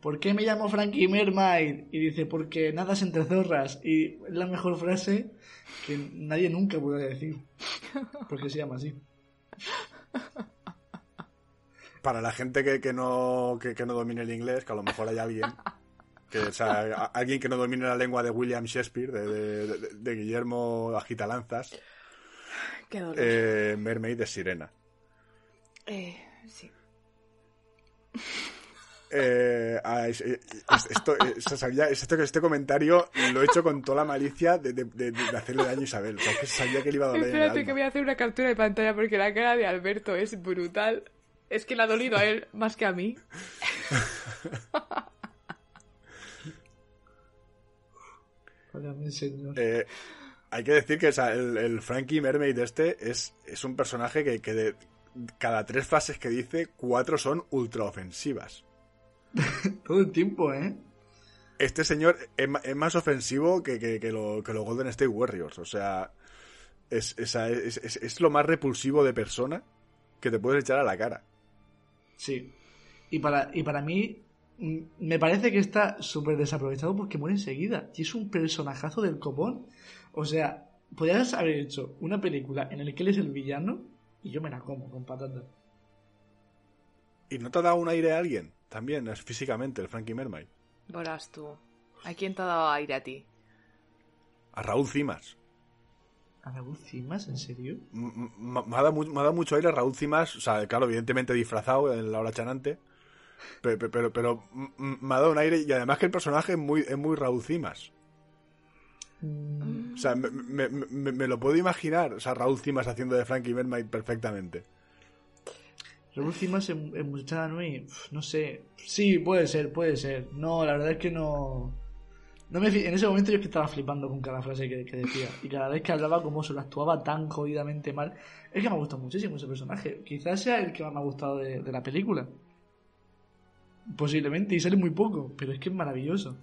¿Por qué me llamo Frankie Mermaid? Y dice: Porque nadas entre zorras. Y es la mejor frase que nadie nunca puede decir. Porque se llama así. para la gente que, que no, que, no domine el inglés, que a lo mejor hay alguien, que, o sea, alguien que no domine la lengua de William Shakespeare, de, de- de- de Guillermo Agitalanzas, Qué dolor. eh, Mermaid de Sirena. Eh, sí. Eh, ah, es- eh, es- esto, sabía- esto- este comentario lo he hecho con toda la malicia de, de- de- de hacerle daño a Isabel. O sea, es que sabía que le iba a doler en el Espérate alma. que voy a hacer una captura de pantalla porque la cara de Alberto es brutal. Es que le ha dolido a él más que a mí. Válgame, señor. Eh, hay que decir que o sea, el, el Frankie Mermaid este es, es un personaje que, que de cada tres frases que dice, cuatro son ultra ofensivas. Todo el tiempo, ¿eh? Este señor es, más ofensivo que, que, que lo- que los Golden State Warriors. O sea, es, es- es lo más repulsivo de persona que te puedes echar a la cara. Sí. Y para, y para mí, mm, me parece que está súper desaprovechado porque muere enseguida. Y es un personajazo del copón. O sea, podrías haber hecho una película en la que él es el villano y yo me la como con patatas. ¿Y no te ha dado un aire a alguien? También, es físicamente, el Frankie Mermaid. Verás tú. ¿A quién te ha dado aire a ti? A Raúl Cimas. ¿A Raúl Cimas? ¿En serio? M- Me ha, dado, mu- me ha dado mucho aire a Raúl Cimas, o sea, claro, evidentemente disfrazado en la hora chanante, pero, pero, pero me ha dado un aire y además que el personaje es muy, es muy Raúl Cimas. O sea, me, me- me- me lo puedo imaginar, o sea, Raúl Cimas haciendo de Frankie Mermaid perfectamente. Raúl Cimas en, en Muchacha Nui, no sé. Sí, puede ser, puede ser. No, la verdad es que no. no me, en ese momento yo es que estaba flipando con cada frase que, que decía. Y cada vez que hablaba, como se lo actuaba tan jodidamente mal. Es que me ha gustado muchísimo ese personaje. Quizás sea el que más me ha gustado de, de la película. Posiblemente, y sale muy poco, pero es que es maravilloso.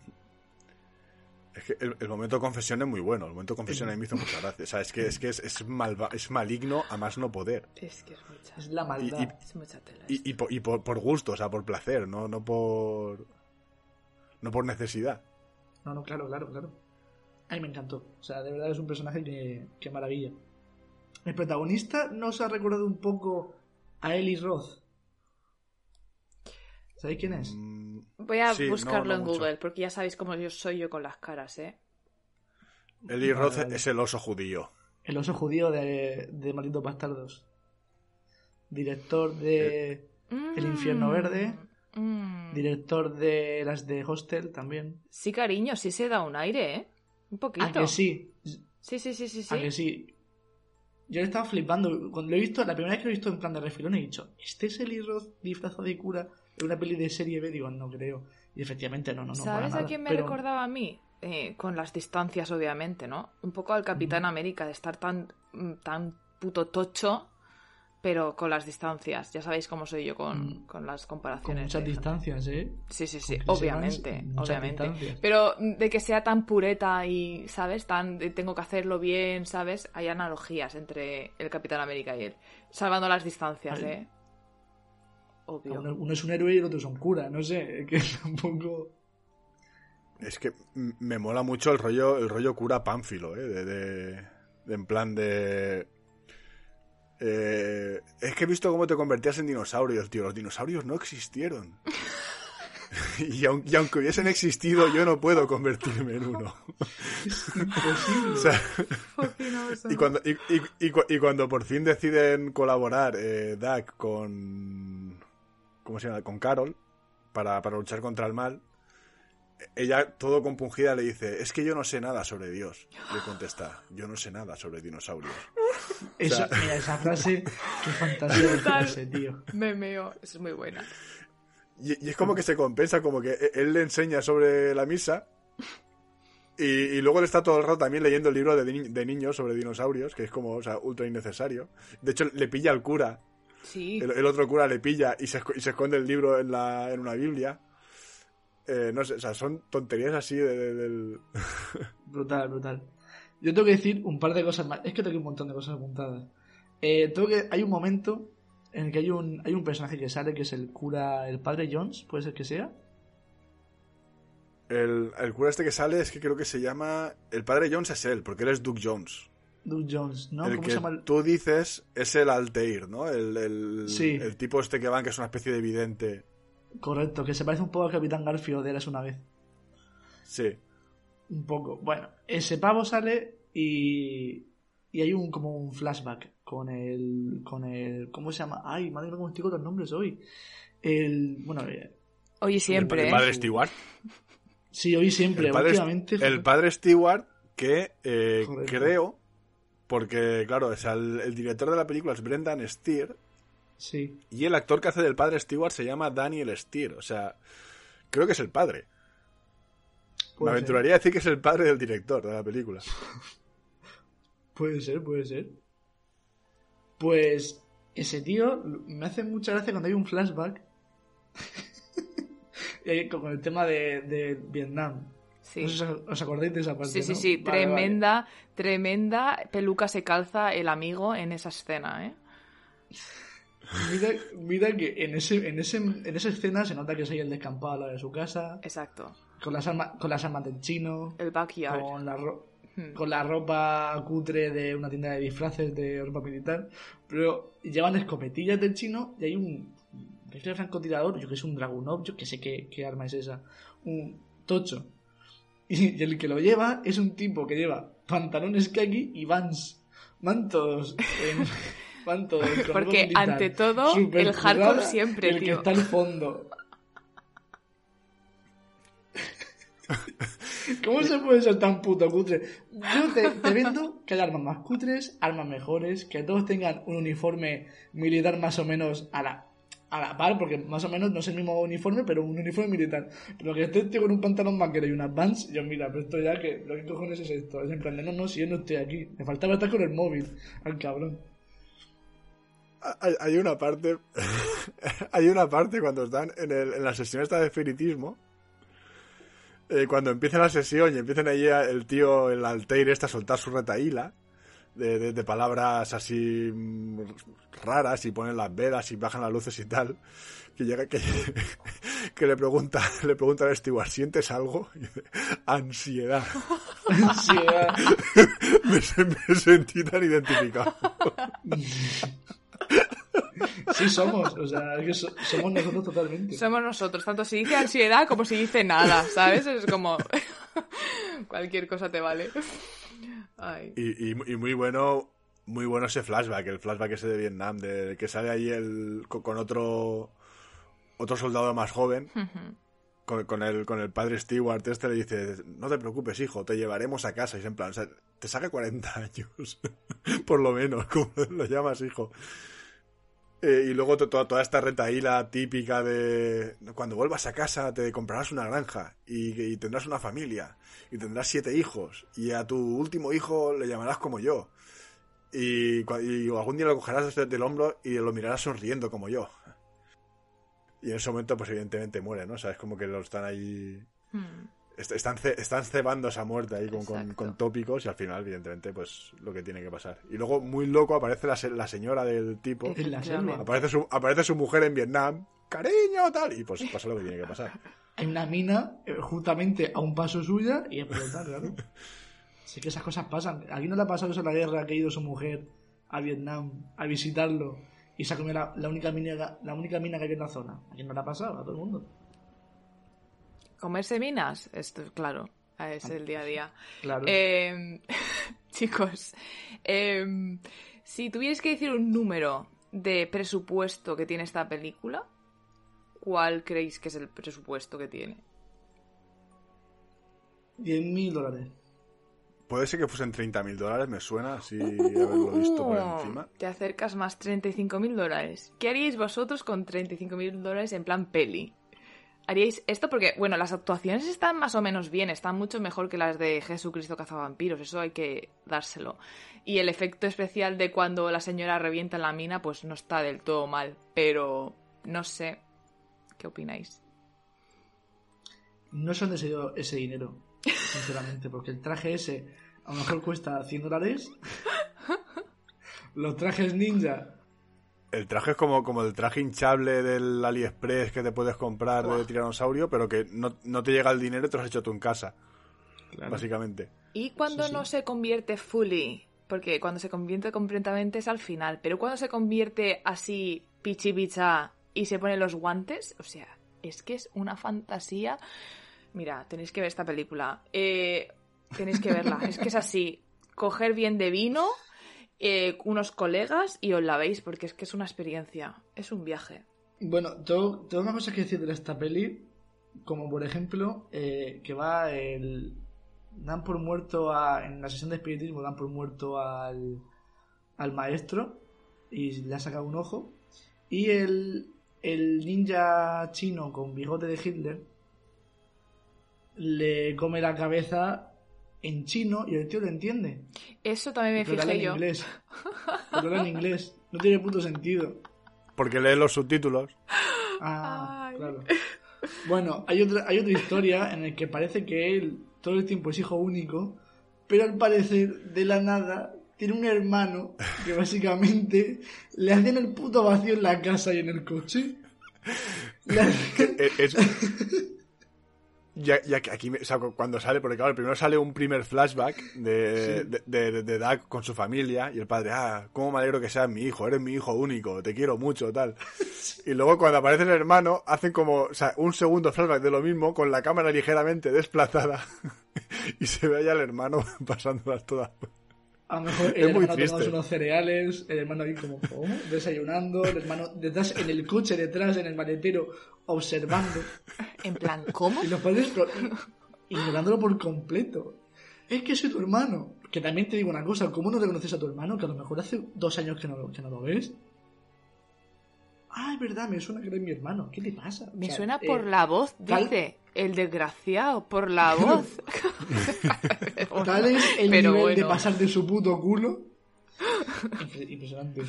Es que el, el momento de confesión es muy bueno, el momento de confesión a mí me hizo mucha gracia. O sea, es que es, que es, es, malva- es maligno a más no poder. Es que es mucha, Es la maldad. Y- y- es mucha tela. Y, y, por, y por, por gusto, o sea, por placer, no, no por... No por necesidad. No, no, claro, claro, claro. A mí me encantó. O sea, de verdad es un personaje que, que maravilla. El protagonista nos ha recordado un poco a Eli Roth. ¿Sabéis quién es? Mm, Voy a sí, buscarlo no en mucho. Google porque ya sabéis cómo yo soy yo con las caras, ¿eh? Eli Roth vale. es el oso judío. El oso judío de, de Malditos Bastardos. Director de El Infierno Verde. Mm. Director de las de Hostel también. Sí, cariño, sí se da un aire, ¿eh? Un poquito. ¿A que sí? Sí, sí, sí, sí. sí. ¿A que sí? Yo le estaba flipando. Cuando lo he visto, la primera vez que lo he visto en plan de refilón, he dicho, ¿este es Eli Roth disfrazado de cura una peli de serie B? Digo, no creo. Y efectivamente no, no, no. ¿Sabes a quién me Pero- recordaba a mí? Eh, con las distancias, obviamente, ¿no? Un poco al Capitán América, de estar tan, mm, tan puto tocho, pero con las distancias. Ya sabéis cómo soy yo con, Mm. con las Con comparaciones. muchas de- distancias, ¿eh? Sí, sí, sí, Con obviamente, muchas obviamente. distancias. Pero mm, de que sea tan pureta y, ¿sabes? Tan de tengo que hacerlo bien, ¿sabes? Hay analogías entre el Capitán América y él. Salvando las distancias. ¿eh? Obvio. Uno, uno es un héroe y el otro es un cura, no sé, que tampoco... Es que me mola mucho el rollo, el rollo cura pánfilo, ¿eh? De, de- de- en plan de... eh, es que he visto cómo te convertías en dinosaurios, tío. Los dinosaurios no existieron. y, aun- y aunque hubiesen existido, yo no puedo convertirme en uno. Imposible. O sea, y, cuando, y, y- y cu- y cuando por fin deciden colaborar eh, Doug con... ¿Cómo se llama? Con Carol para, para luchar contra el mal. Ella, todo compungida, le dice, es que yo no sé nada sobre Dios. Le contesta, yo no sé nada sobre dinosaurios. Eso, o sea- mira, esa frase, qué fantasía de Brutal. frase, tío. Me meo, es muy buena. Y, y es como que se compensa, como que e- él le enseña sobre la misa y, y luego él está todo el rato también leyendo el libro de, de niños sobre dinosaurios, que es como, o sea, ultra innecesario. De hecho, le pilla al cura, Sí. el, el otro cura le pilla y se, y se esconde el libro en, la, en una Biblia. Eh, no sé, o sea, son tonterías así de- de- del... Brutal, brutal. Yo tengo que decir un par de cosas más. Es que tengo un montón de cosas apuntadas. Eh, tengo que, hay un momento en el que hay un, hay un personaje que sale que es el cura, el padre Jones, puede ser que sea. El, el cura este que sale es que creo que se llama... El padre Jones es él, porque él es Duke Jones. Doug Jones, ¿no? El ¿Cómo que se llama? el- tú dices es el Altair, ¿no? El, el, Sí. el tipo este que van, que es una especie de vidente. Correcto, que se parece un poco al Capitán Garfio de Eras una vez. Sí. Un poco. Bueno, ese pavo sale y. Y hay un como un flashback con el. con el. ¿Cómo se llama? Ay, madre mía, cómo estoy con los nombres hoy. El. Bueno, eh, Oye, El, siempre. el ¿eh? padre Stewart. sí, hoy siempre, El padre, últimamente. el padre Stewart, que eh, creo, porque claro, o sea, el, el director de la película es Brendan Steer Sí. y el actor que hace del padre Stewart se llama Daniel Steer. O sea, creo que es el padre. Me aventuraría a decir que es el padre del director de la película. Puede ser, puede ser. Pues ese tío me hace mucha gracia cuando hay un flashback ahí con el tema de, de Vietnam. Sí. No sé si os- acordáis de esa parte. Sí, sí, ¿no? sí, Vale, vale. tremenda, tremenda peluca se calza el amigo en esa escena, ¿eh? Mira, mira que en ese, en ese, en esa escena se nota que es ahí el descampado al lado de su casa, Exacto. con las armas, con las armas del chino, El backyard. con la, ro- Hmm. con la ropa cutre de una tienda de disfraces de ropa militar, pero llevan escopetillas del chino y hay un francotirador, yo que sé, un Dragunov, yo que sé qué, qué arma es esa, un tocho. Y, el que lo lleva es un tipo que lleva pantalones kaki y vans. Van todos en- van todos con Porque militar, ante todo, el hardcore siempre, el que está al fondo. ¿Cómo se puede ser tan puto cutre? Yo te, te vendo que hay armas más cutres, armas mejores, que todos tengan un uniforme militar más o menos a la, a la par, porque más o menos no es el mismo uniforme, pero un uniforme militar. Pero que esté con un pantalón vaquero y unas vans, yo mira, pero esto ya que, lo que cojones es esto? Es en plan no, no, si yo no estoy aquí. Me faltaba estar con el móvil, al cabrón. Hay, una parte. hay una parte cuando están en, el- en la sesión esta de espiritismo. eh, cuando empieza la sesión y empiezan allí el tío, el Altair este a soltar su retaíla. De, de- de palabras así mm, raras y ponen las velas y bajan las luces y tal. Que llega que, que le pregunta, le pregunta al steward, ¿sientes algo? Dice, ansiedad. Ah, me, me sentí tan identificado. sí somos, o sea, es que so- somos nosotros totalmente. Somos nosotros, tanto si dice ansiedad como si dice nada, ¿sabes? Es como... Cualquier cosa te vale. Ay. Y, y, y muy bueno muy bueno ese flashback, el flashback ese de Vietnam, de que sale ahí el, con, con otro otro soldado más joven, con, con el, con el padre Stewart, este le dice, no te preocupes hijo, te llevaremos a casa, y es en plan, o sea, te saca 40 años, por lo menos, como lo llamas hijo. Eh, y luego to- to- toda esta retaíla típica de cuando vuelvas a casa te comprarás una granja y, tendrás una familia y tendrás siete hijos y a tu último hijo le llamarás como yo. Y, algún día lo cogerás del hombro y lo mirarás sonriendo como yo. Y en ese momento pues evidentemente muere no sabes como que lo están ahí Hmm. Est- están ce- están cebando esa muerte ahí con, con, tópicos y al final evidentemente pues lo que tiene que pasar y luego muy loco aparece la, se- la señora del tipo En la selva. aparece su, aparece su mujer en Vietnam cariño tal y pues pasa lo que tiene que pasar Hay una mina eh, justamente a un paso suya y explotar, claro. Sé que esas cosas pasan. ¿A quién no le ha pasado eso en la guerra que ha ido su mujer a Vietnam a visitarlo y se ha comido la, la única mina, la única mina que hay en la zona? ¿A quién no le ha pasado? A todo el mundo. ¿Comerse minas? Esto, claro, es el día a día. Claro. Eh, chicos, eh, si tuvierais que decir un número de presupuesto que tiene esta película, ¿cuál creéis que es el presupuesto que tiene? 10.000 dólares. puede ser que fuesen 30.000 dólares me suena así haberlo visto por Oh, encima Te acercas más 35.000 dólares. ¿Qué haríais vosotros con 35.000 dólares en plan peli? ¿Haríais esto? Porque, bueno, las actuaciones están más o menos bien, están mucho mejor que las de Jesucristo cazavampiros, eso hay que dárselo. Y el efecto especial de cuando la señora revienta en la mina, pues no está del todo mal, pero no sé. ¿Qué opináis? No sé dónde se dio ese dinero, sinceramente, porque el traje ese a lo mejor cuesta 100 dólares. Los trajes ninja el traje es como, como el traje hinchable del AliExpress que te puedes comprar de tiranosaurio pero que no, no te llega el dinero y te lo has hecho tú en casa Claro. básicamente ¿Y cuando Sí, sí. no se convierte fully porque cuando se convierte completamente es al final, pero cuando se convierte así pichi picha y se pone los guantes, o sea, es que es una fantasía. Mira, tenéis que ver esta película. Eh, tenéis que verla. es que es así. Coger bien de vino, eh, unos colegas y os la veis, porque es que es una experiencia. Es un viaje. Bueno, tengo, tengo una cosa que decir de esta peli, como por ejemplo, eh, que va el... Dan por muerto a... En la sesión de espiritismo dan por muerto al, al maestro y le ha sacado un ojo. Y el, el ninja chino con bigote de Hitler le come la cabeza en chino y el tío lo entiende. Eso también me Pero fijé en yo. inglés. Pero habla en inglés. No tiene puto sentido. Porque lee los subtítulos. Ah, Ay. claro. Bueno, hay otra, hay otra historia en la que parece que él todo el tiempo es hijo único, pero al parecer, de la nada, tiene un hermano que básicamente le hacen el puto vacío en la casa y en el coche. Le hacen- es- Ya, ya que aquí, o sea, cu- cuando sale, porque claro, primero sale un primer flashback de, Sí. de, de, de Doug con su familia y el padre, ah, cómo me alegro que seas mi hijo, eres mi hijo único, te quiero mucho, tal. Y luego cuando aparece el hermano, hacen como, o sea, un segundo flashback de lo mismo, con la cámara ligeramente desplazada y se ve allá el hermano pasándolas todas. A lo mejor el hermano tomándose unos cereales, el hermano ahí como ¿cómo? desayunando, el hermano detrás en el coche, detrás en el maletero, observando. En plan, ¿cómo? Y los padres ignorándolo por completo. Es que soy tu hermano. Que también te digo una cosa, ¿cómo no reconoces a tu hermano? Que a lo mejor hace dos años que no, lo- que no lo ves. Ah, es verdad, me suena que eres mi hermano. ¿Qué te pasa? O Me sea, suena eh, por la voz, tal- dice. El desgraciado, por la voz. Tal es el Pero nivel de pasar de su puto culo. Impre- Impresionante.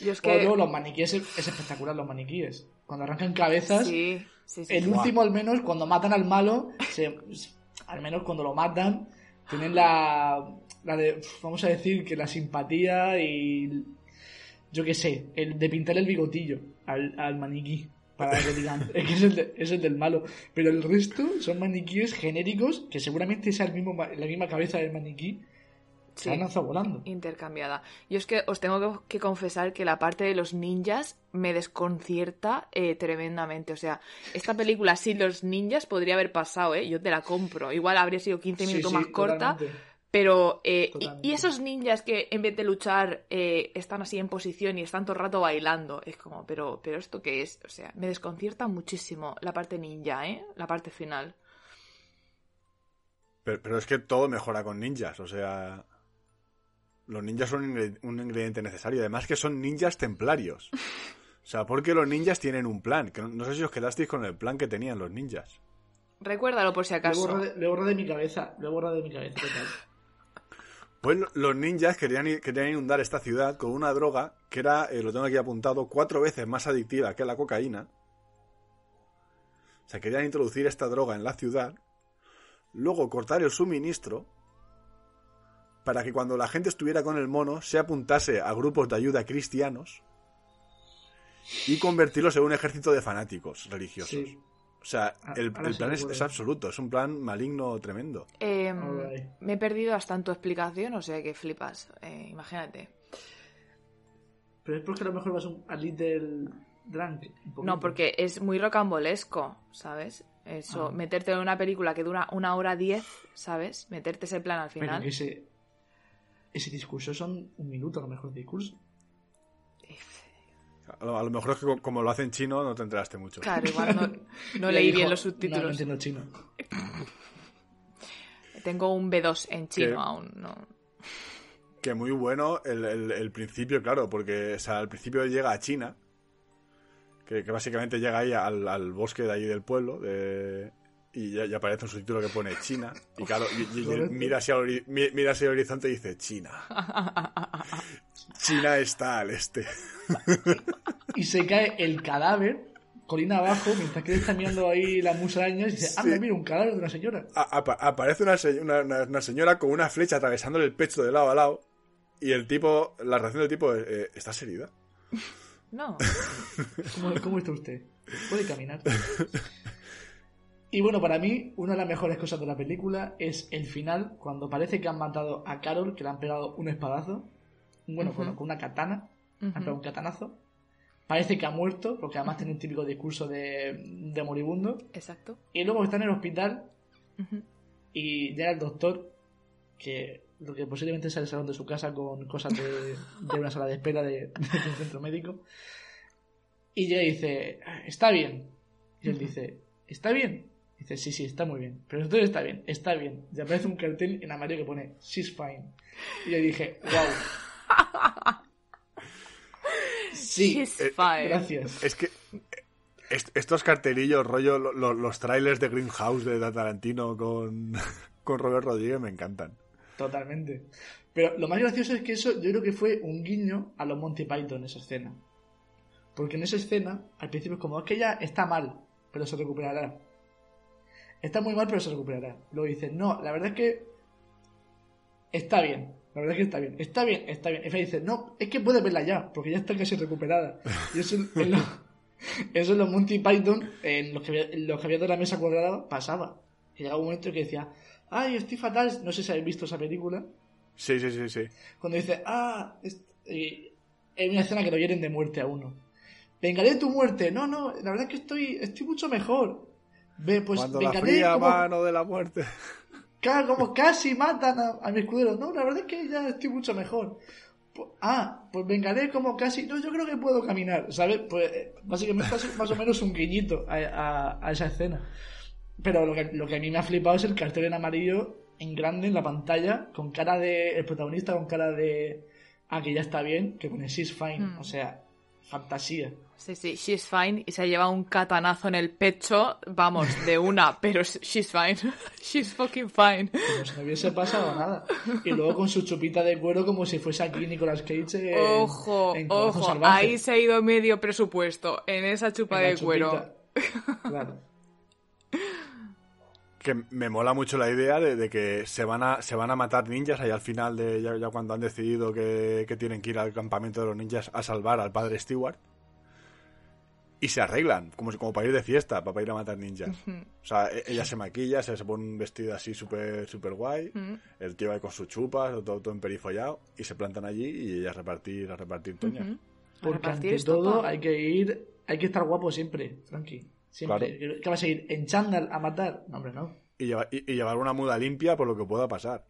Yo es Luego, que... luego los maniquíes es, es espectacular, los maniquíes. Cuando arrancan cabezas, Sí, sí, sí. el último al menos, cuando matan al malo, se- al menos cuando lo matan, tienen la, la de, vamos a decir, que la simpatía y, yo qué sé, el de pintar el bigotillo al, al maniquí. Para que digan, es que es el, de- es el del malo. Pero el resto son maniquíes genéricos que seguramente sea el mismo, la misma cabeza del maniquí. Se han lanzado volando. intercambiada. Yo es que os tengo que- confesar que la parte de los ninjas me desconcierta eh, tremendamente. O sea, esta película sin los ninjas podría haber pasado, ¿eh? Yo te la compro. Igual habría sido 15 Sí, minutos sí, más corta, totalmente. Pero... eh, y- esos ninjas que en vez de luchar eh, están así en posición y están todo el rato bailando. Es como, pero, pero ¿esto qué es? O sea, me desconcierta muchísimo la parte ninja, ¿eh? La parte final. Pero, pero es que todo mejora con ninjas, o sea... Los ninjas son un ingre- un ingrediente necesario. Además que son ninjas templarios. O sea, porque los ninjas tienen un plan. Que no, no sé si os quedasteis con el plan que tenían los ninjas. Recuérdalo por si acaso. lo he borrado de mi cabeza. Lo he borrado de mi cabeza. total. Pues lo- los ninjas querían, querían inundar esta ciudad con una droga que era, eh, lo tengo aquí apuntado, cuatro veces más adictiva que la cocaína. O sea, querían introducir esta droga en la ciudad, luego cortar el suministro para que cuando la gente estuviera con el mono se apuntase a grupos de ayuda cristianos y convertirlos en un ejército de fanáticos religiosos. O sea, Ah, el, ahora el sí plan es, absoluto, es un plan maligno tremendo. Eh, Alright. me he perdido hasta en tu explicación, o sea que flipas. Eh, imagínate. Pero es porque a lo mejor vas un, a Little Drunk. un. No, porque es muy rocambolesco, ¿sabes? Eso, Ah. meterte en una película que dura una hora diez, ¿sabes? Meterte ese plan al Pero final. que ese, ese discurso son un minuto a lo mejor de discurso. A lo, a lo mejor es que co- como lo hace en chino no te enteraste mucho. Claro, igual no, no Le leí dijo, bien los No, no subtítulos. entiendo chino. Tengo un B2 en chino ¿Qué? aún, no. Que muy bueno el, el- el principio, claro, porque o sea, al principio llega a China, que, que básicamente llega ahí al, al bosque de ahí del pueblo, de- y ya, ya aparece un subtítulo que pone China, y claro, y, mira hacia, el mira hacia el horizonte y dice China. China está al este. Y se cae el cadáver, colina abajo, mientras que él está mirando ahí las musarañas y dice, ah, Sí. mira, un cadáver de una señora. A- aparece una, se- una- una- una señora con una flecha atravesándole el pecho de lado a lado, y el tipo, la reacción del tipo es, eh, ¿estás herida? No. ¿Cómo, cómo está usted? Puede caminar. Y bueno, para mí, una de las mejores cosas de la película es el final, cuando parece que han matado a Carol, que le han pegado un espadazo. Bueno, bueno, con una katana. Le han Ujú. pegado un katanazo. Parece que ha muerto, porque además tiene un típico discurso de, de moribundo. Exacto. Y luego está en el hospital Ujú. y llega el doctor, que lo que posiblemente sea el salón de su casa con cosas de, de una sala de espera de, de un centro médico. Y llega y dice, está bien. Y él dice, ¿está bien? Dice, sí, sí, está muy bien. Pero entonces está bien, está bien. Y aparece un cartel en amarillo que pone, she's fine. Y yo dije, wow. Sí, eh, gracias. Es que est- estos cartelillos, rollo, lo- lo- los trailers de Greenhouse de Tarantino con, con Robert Rodríguez me encantan. Totalmente. Pero lo más gracioso es que eso yo creo que fue un guiño a los Monty Python, esa escena. Porque en esa escena, al principio es como, es que ella está mal, pero se recuperará. Está muy mal, pero se recuperará. Luego dicen, no, la verdad es que está bien. La verdad es que está bien. Está bien, está bien. Y Fede dice, no, es que puede verla ya, porque ya está casi recuperada. Y eso en, eso en los Monty Python, en los que, había- en los que había de la mesa cuadrada, pasaba. Y llegaba un momento que decía, ay, estoy fatal. No sé si habéis visto esa película. Sí, sí, sí, sí. Cuando dice, ah, hay una escena que lo hieren de muerte a uno. Vengaré de tu muerte. No, no, la verdad es que estoy, estoy mucho mejor. Ve, pues Cuando la vengaré fría como, mano de la muerte. como casi matan a, a mi escudero. No, la verdad es que ya estoy mucho mejor. Ah, pues vengaré como casi. No, yo creo que puedo caminar, ¿sabes? Pues eh, básicamente es más o menos un guiñito a, a- a esa escena. Pero lo que, lo que a mí me ha flipado es el cartel en amarillo, en grande, en la pantalla, con cara de. El protagonista con cara de. Ah, que ya está bien, que pone she's fine. Mm. O sea, fantasía. Sí, sí, she's fine y se lleva un catanazo en el pecho, vamos, de una, pero she's fine. she's fucking fine. Como si no hubiese pasado nada. Y luego con su chupita de cuero, como si fuese aquí Nicolas Cage. en- Ojo, en ojo, Salvaje. ahí se ha ido medio presupuesto en esa chupa En de cuero. Claro. Que me mola mucho la idea de, de que se van a se van a matar ninjas ahí al final de ya, ya cuando han decidido que, que tienen que ir al campamento de los ninjas a salvar al padre Stewart. Y se arreglan, como, como para ir de fiesta, para ir a matar ninjas. O sea, e- ella se maquilla, se, se pone un vestido así súper super guay. El tío va con sus chupas, todo, todo emperifollado. Y se plantan allí y ella a repartir, a repartir toñas. Porque ante todo hay que ir, hay que estar guapo siempre, Frankie. Siempre. ¿Qué vas a ir en chándal a matar? No, hombre, no. Y, lleva- y- y llevar una muda limpia por lo que pueda pasar.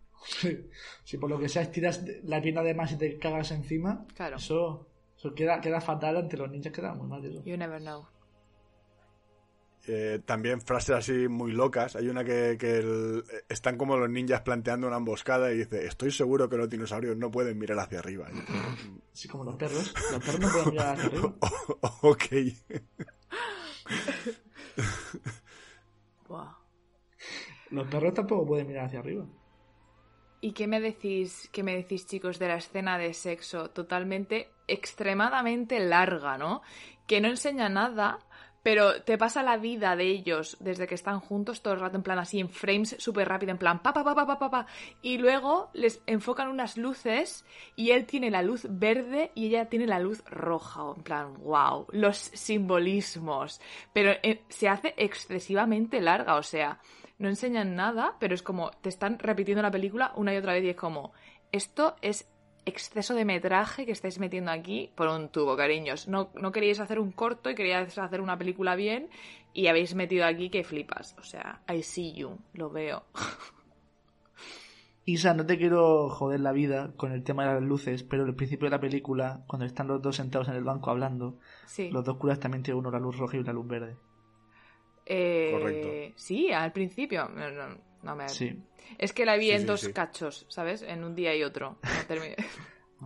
si por lo que sea estiras la pierna de más y te cagas encima, Claro. eso, eso queda, queda fatal ante los ninjas, queda muy mal eso. You never know. Eh, también frases así muy locas. Hay una que, que el- están como los ninjas planteando una emboscada y dice, estoy seguro que los dinosaurios no pueden mirar hacia arriba. Así como los perros. Los perros no pueden mirar hacia arriba. ok. Buah. Los perros tampoco pueden mirar hacia arriba. ¿Y qué me decís, qué me decís, chicos, de la escena de sexo totalmente, extremadamente larga, ¿no? Que no enseña nada, pero te pasa la vida de ellos desde que están juntos todo el rato en plan así, en frames súper rápido, en plan pa pa pa pa. Y luego les enfocan unas luces y él tiene la luz verde y ella tiene la luz roja. En plan, wow, los simbolismos. Pero eh, se hace excesivamente larga, o sea, no enseñan nada, pero es como te están repitiendo la película una y otra vez y es como, esto es exceso de metraje que estáis metiendo aquí por un tubo, cariños. No, no queríais hacer un corto y queríais hacer una película bien y habéis metido aquí que flipas. O sea, I see you, lo veo. Isa, no te quiero joder la vida con el tema de las luces, pero al principio de la película, cuando están los dos sentados en el banco hablando, Sí. los dos curas también tienen uno la luz roja y la luz verde. Eh, Correcto. Sí, al principio. No, no, no me... Sí. Es que la vi Sí, en sí, dos cachos, ¿sabes? En un día y otro. No terminé.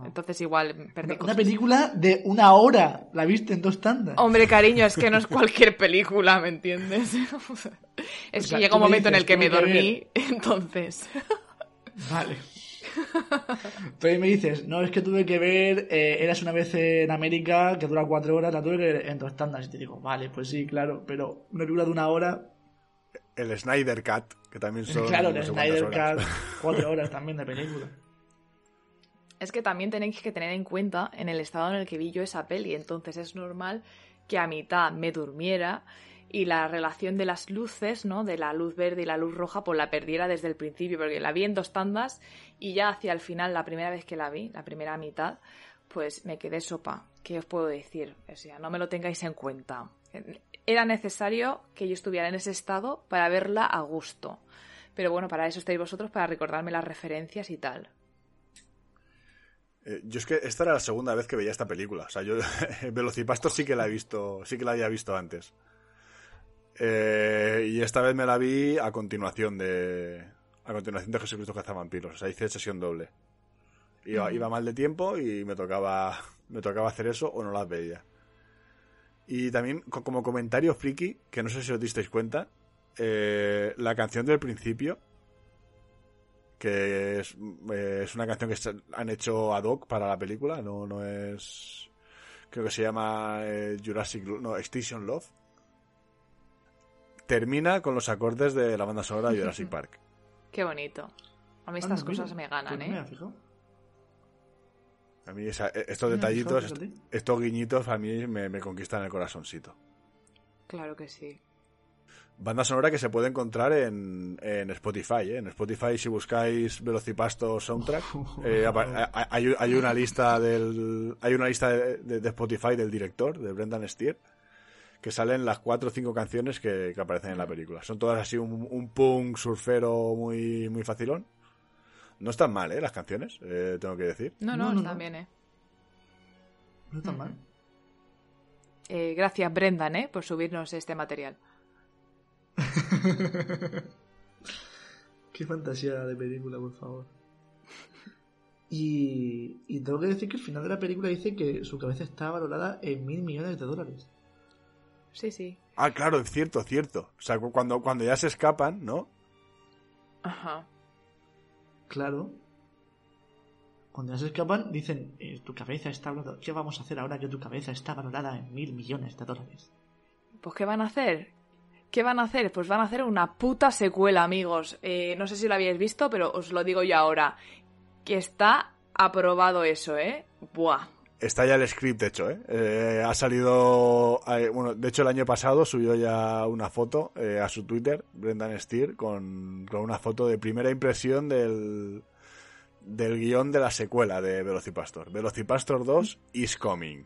Entonces igual perdí Una, película de una hora, la viste en dos tandas. Hombre, cariño, es que no es cualquier película, ¿me entiendes? es O que llega un me momento en el que me que dormí, entonces. Vale. Entonces me dices, no, es que tuve que ver eh, Eras una vez en América, que dura cuatro horas, la tuve que ver en dos tandas. Y te digo, vale, pues sí, claro, pero una película de una hora, El Snyder Cut, que también son... claro, el Snyder horas. Cut, cuatro horas también de película. Es que también tenéis que tener en cuenta en el estado en el que vi yo esa peli, entonces es normal que a mitad me durmiera y la relación de las luces, ¿no? De la luz verde y la luz roja, pues la perdiera desde el principio, porque la vi en dos tandas y ya hacia el final, la primera vez que la vi, la primera mitad, pues me quedé sopa. ¿Qué os puedo decir? O sea, no me lo tengáis en cuenta. Era necesario que yo estuviera en ese estado para verla a gusto. Pero bueno, para eso estáis vosotros, para recordarme las referencias y tal. Eh, yo es que esta era la segunda vez que veía esta película. O sea, yo Velocipastor sí que la he visto, sí que la había visto antes. Eh, y esta vez me la vi a continuación de a continuación de Jesucristo Cazavampiros. O sea, hice sesión doble. Iba, iba mal de tiempo y me tocaba me tocaba hacer eso o no las veía. Y también como comentario friki, que no sé si os disteis cuenta, eh, la canción del principio, que es, eh, es una canción que han hecho ad hoc para la película, no, no es... Creo que se llama eh, Jurassic... No, Extinction Love. Termina con los acordes de la banda sonora de Jurassic Park. Qué bonito. A mí estas cosas me ganan, pues ¿eh? A mí estos detallitos, estos guiñitos, a mí me, me conquistan el corazoncito. Claro que sí. Banda sonora que se puede encontrar en, en Spotify. ¿eh? En Spotify, si buscáis Velocipasto Soundtrack, eh, hay, hay, una lista del hay una lista de, Spotify del director, de Brendan Steer, que salen las cuatro o cinco canciones que, aparecen en la película. Son todas así un, un punk surfero muy, muy facilón. No están mal, ¿eh? Las canciones, eh, tengo que decir. No, no, están bien, ¿eh? No están mal. Eh, gracias, Brendan, ¿eh? Por subirnos este material. Qué fantasía de película, por favor. Y, y, tengo que decir que el final de la película dice que su cabeza está valorada en mil millones de dólares. Sí, sí. Ah, claro, es cierto, cierto. O sea, cuando, cuando ya se escapan, ¿no? Ajá. Claro. Cuando se escapan, dicen, eh, tu cabeza está valorada. ¿Qué vamos a hacer ahora que tu cabeza está valorada en mil millones de dólares? Pues ¿qué van a hacer? ¿Qué van a hacer? Pues van a hacer una puta secuela, amigos. Eh, no sé si lo habíais visto, pero os lo digo yo ahora. Que está aprobado eso, ¿eh? Buah. Está ya el script hecho, ¿eh? eh ha salido. Eh, bueno, de hecho, el año pasado subió ya una foto a su Twitter, Brendan Steer, con, con, una foto de primera impresión del, del guion de la secuela de Velocipastor. Velocipastor 2 is coming.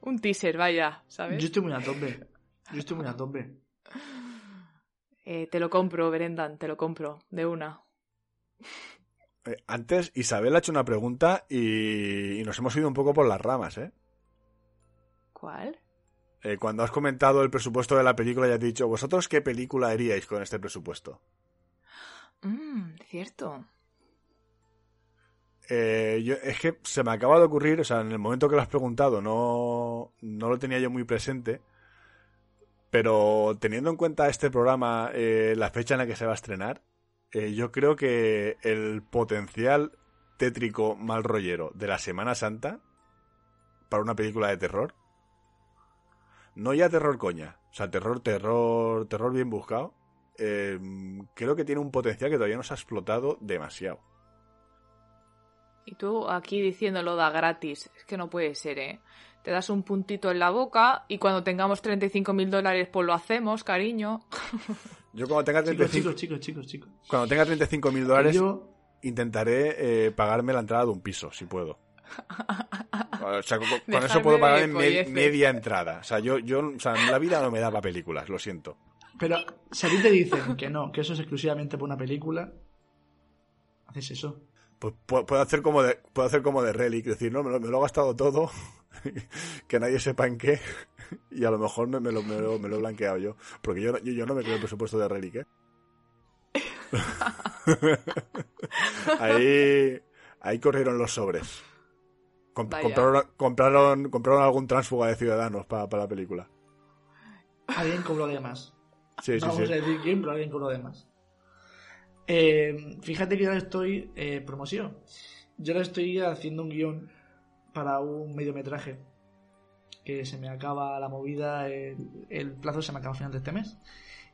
Un teaser, vaya, ¿sabes? Yo estoy muy a tope. Yo estoy muy a tope. Eh, te lo compro, Brendan, te lo compro, de una. Eh, antes, Isabel ha hecho una pregunta y, nos hemos ido un poco por las ramas, ¿eh? ¿Cuál? Eh, cuando has comentado el presupuesto de la película, ya has dicho, ¿vosotros qué película haríais con este presupuesto? Mmm, cierto. yo, es que se me acaba de ocurrir, o sea, en el momento que lo has preguntado no, no lo tenía yo muy presente, pero teniendo en cuenta este programa, eh, la fecha en la que se va a estrenar, eh, yo creo que el potencial tétrico mal rollero de la Semana Santa para una película de terror, no ya terror coña, o sea, terror, terror, terror bien buscado, eh, creo que tiene un potencial que todavía no se ha explotado demasiado. Y tú aquí diciéndolo da gratis, es que no puede ser, ¿eh? Te das un puntito en la boca y cuando tengamos 35 mil dólares, pues lo hacemos, cariño. Yo cuando tenga 35 chicos, chicos, chicos, Cuando tenga 35 mil dólares, intentaré eh, pagarme la entrada de un piso, si puedo. O sea, con, eso puedo pagar media entrada. O sea, yo, yo, o sea, la vida no me da para películas, lo siento. Pero si a ti te dicen que no, que eso es exclusivamente para una película, haces eso. Pues puedo hacer como de, puedo hacer como de Relic, decir, no, me lo he gastado todo, que nadie sepa en qué y a lo mejor me, lo, me, lo, he blanqueado yo. Porque yo, yo, no me creo el presupuesto de Relic, ¿eh? ahí, ahí corrieron los sobres. compraron, compraron, compraron, algún tránsfuga de ciudadanos para la película. Alguien cobró de más. Sí, Vamos a decir quién, pero alguien cobró de más. Eh, fíjate que yo estoy eh, promoción. Yo ahora estoy haciendo un guion para un mediometraje que se me acaba la movida, el, plazo se me acaba a final de este mes.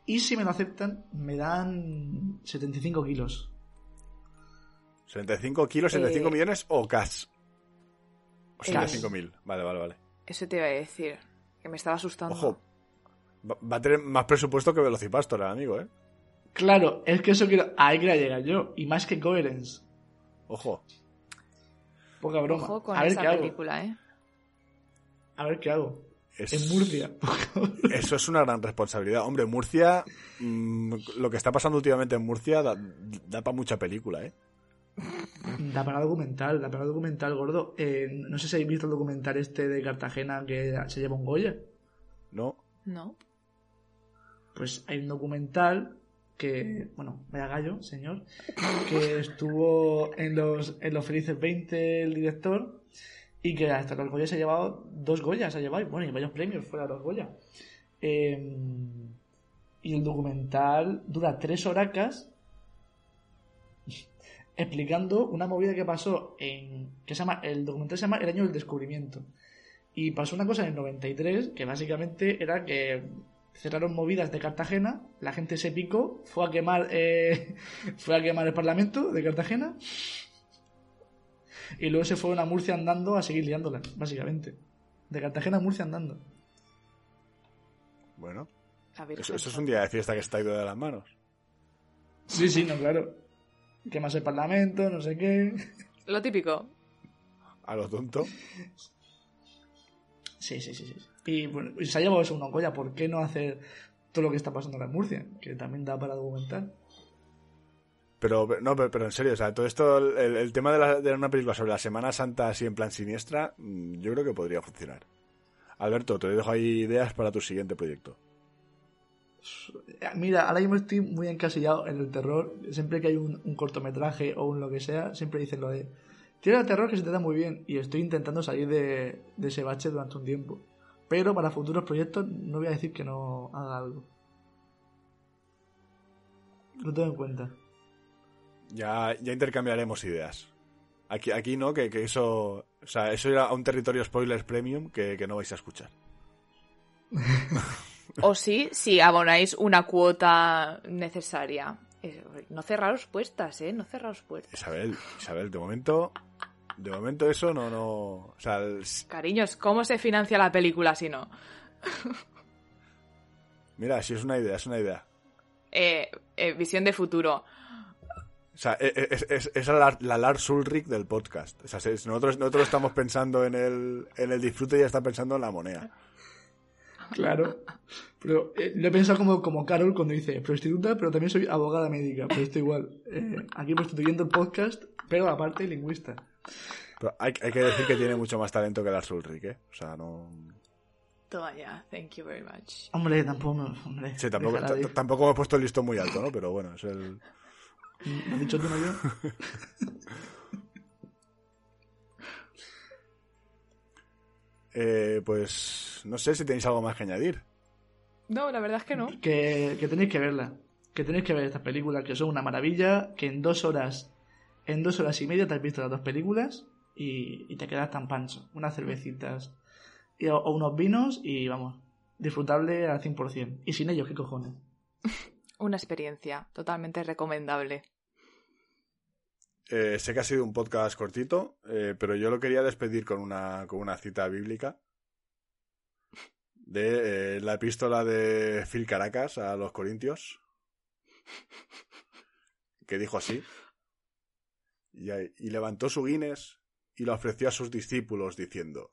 Y si me lo aceptan, me dan 75 kilos. ¿75 kilos, 75 eh, millones o cash? O 75 mil. Vale, vale, vale. Eso te iba a decir, que me estaba asustando. Ojo, Va, a tener más presupuesto que Velocipastor, el amigo, ¿eh? Claro, es que eso quiero. Ahí quería llegar yo. Y más que Coherence. Ojo. Poca broma. Ojo con a ver esa qué hago. película, ¿eh? A ver qué hago. Es- En Murcia. Eso es una gran responsabilidad. Hombre, Murcia, mm, lo que está pasando últimamente en Murcia da, para mucha película, ¿eh? Da para documental, da para documental, gordo. Eh, no sé si habéis visto el documental este de Cartagena que se lleva un Goya. ¿No? No. Pues hay un documental que, bueno, vaya gallo, señor, que estuvo en los, en los Felices 20 el director y que hasta los Goya se ha llevado dos Goyas, ha llevado, bueno, y varios premios fuera de los Goya. Eh, y el documental dura tres horacas explicando una movida que pasó en. que se llama. El documental se llama El año del descubrimiento. Y pasó una cosa en el 93 que básicamente era que cerraron movidas de Cartagena, la gente se picó, fue a quemar, eh, fue a quemar el Parlamento de Cartagena y luego se fueron a Murcia andando a seguir liándola, básicamente. De Cartagena a Murcia andando. Bueno, eso, eso es un día de fiesta que se te ha ido de las manos. Sí, sí, no, claro. Quemas el Parlamento, no sé qué. Lo típico. A lo tonto. Sí, sí, sí, sí. Y bueno, y se ha llevado eso una colla, ¿por qué no hacer todo lo que está pasando en Murcia? Que también da para documentar. Pero, no, pero, pero en serio, o sea, todo esto, el, el tema de, la- de una película sobre la Semana Santa así en plan siniestra, mm, yo creo que podría funcionar. Alberto, te dejo ahí ideas para tu siguiente proyecto. Mira, ahora mismo estoy muy encasillado en el terror. Siempre que hay un, un cortometraje o un lo que sea, siempre dicen lo de. Tiene el terror que se te da muy bien. Y estoy intentando salir de, de ese bache durante un tiempo. Pero para futuros proyectos no voy a decir que no haga algo. Lo tengo en cuenta. Ya, ya intercambiaremos ideas. Aquí, aquí no, que, que eso. O sea, eso irá a un territorio spoilers premium que, que no vais a escuchar. O sí, si abonáis una cuota necesaria. Eh, No cerraros puertas, ¿eh? No cerraros puertas. Isabel, Isabel, de momento. De momento eso no, no. O sea, el- Cariños, ¿cómo se financia la película si no? mira, si es una idea, es una idea. Eh, eh, visión de futuro. O sea, e- e- es, es, es la, la Lars Ulrich del podcast. O sea, es- nosotros, nosotros estamos pensando en el, en el disfrute y ella está pensando en la moneda. Claro. Pero eh, lo he pensado como, como Carol cuando dice prostituta, pero también soy abogada médica. Pero esto igual. Eh, aquí prostituyendo el podcast, pero aparte lingüista. Pero hay, hay que decir que tiene mucho más talento que Lars Ulrich, ¿eh? O sea, no. Toma ya, thank you very much. Hombre, tampoco. Hombre, Sí, tampoco, tampoco hemos puesto el listón muy alto, ¿no? Pero bueno, es el. ¿Lo has dicho tú, no yo? Eh, pues no sé si tenéis algo más que añadir. No, la verdad es que no. que, que tenéis que verla. Que tenéis que ver estas películas, que son una maravilla. Que en dos horas, en dos horas y media te has visto las dos películas y, y te quedas tan pancho. Unas cervecitas y- o, o unos vinos y vamos, disfrutable al 100%. Y sin ellos, ¿qué cojones? Una experiencia totalmente recomendable. Eh, sé que ha sido un podcast cortito, eh, pero yo lo quería despedir con una, con una cita bíblica de eh, la epístola de Phil Caracas a los Corintios, que dijo así, y, levantó su Guinness y lo ofreció a sus discípulos diciendo,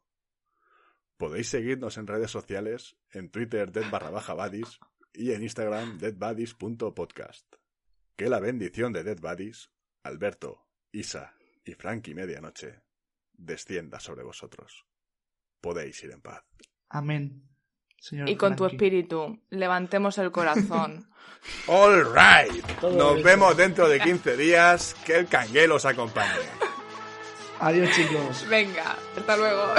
podéis seguirnos en redes sociales, en Twitter dead barra baja buddies y en Instagram deadbuddies.podcast. Que la bendición de Dead Buddies, Alberto, Isa y Frankie Medianoche descienda sobre vosotros. Podéis ir en paz. Amén. Señor Y con tu espíritu, levantemos el corazón. All right. Todo Nos vemos dentro de 15 días. Que el canguelo os acompañe. Adiós, chicos. Venga, hasta luego.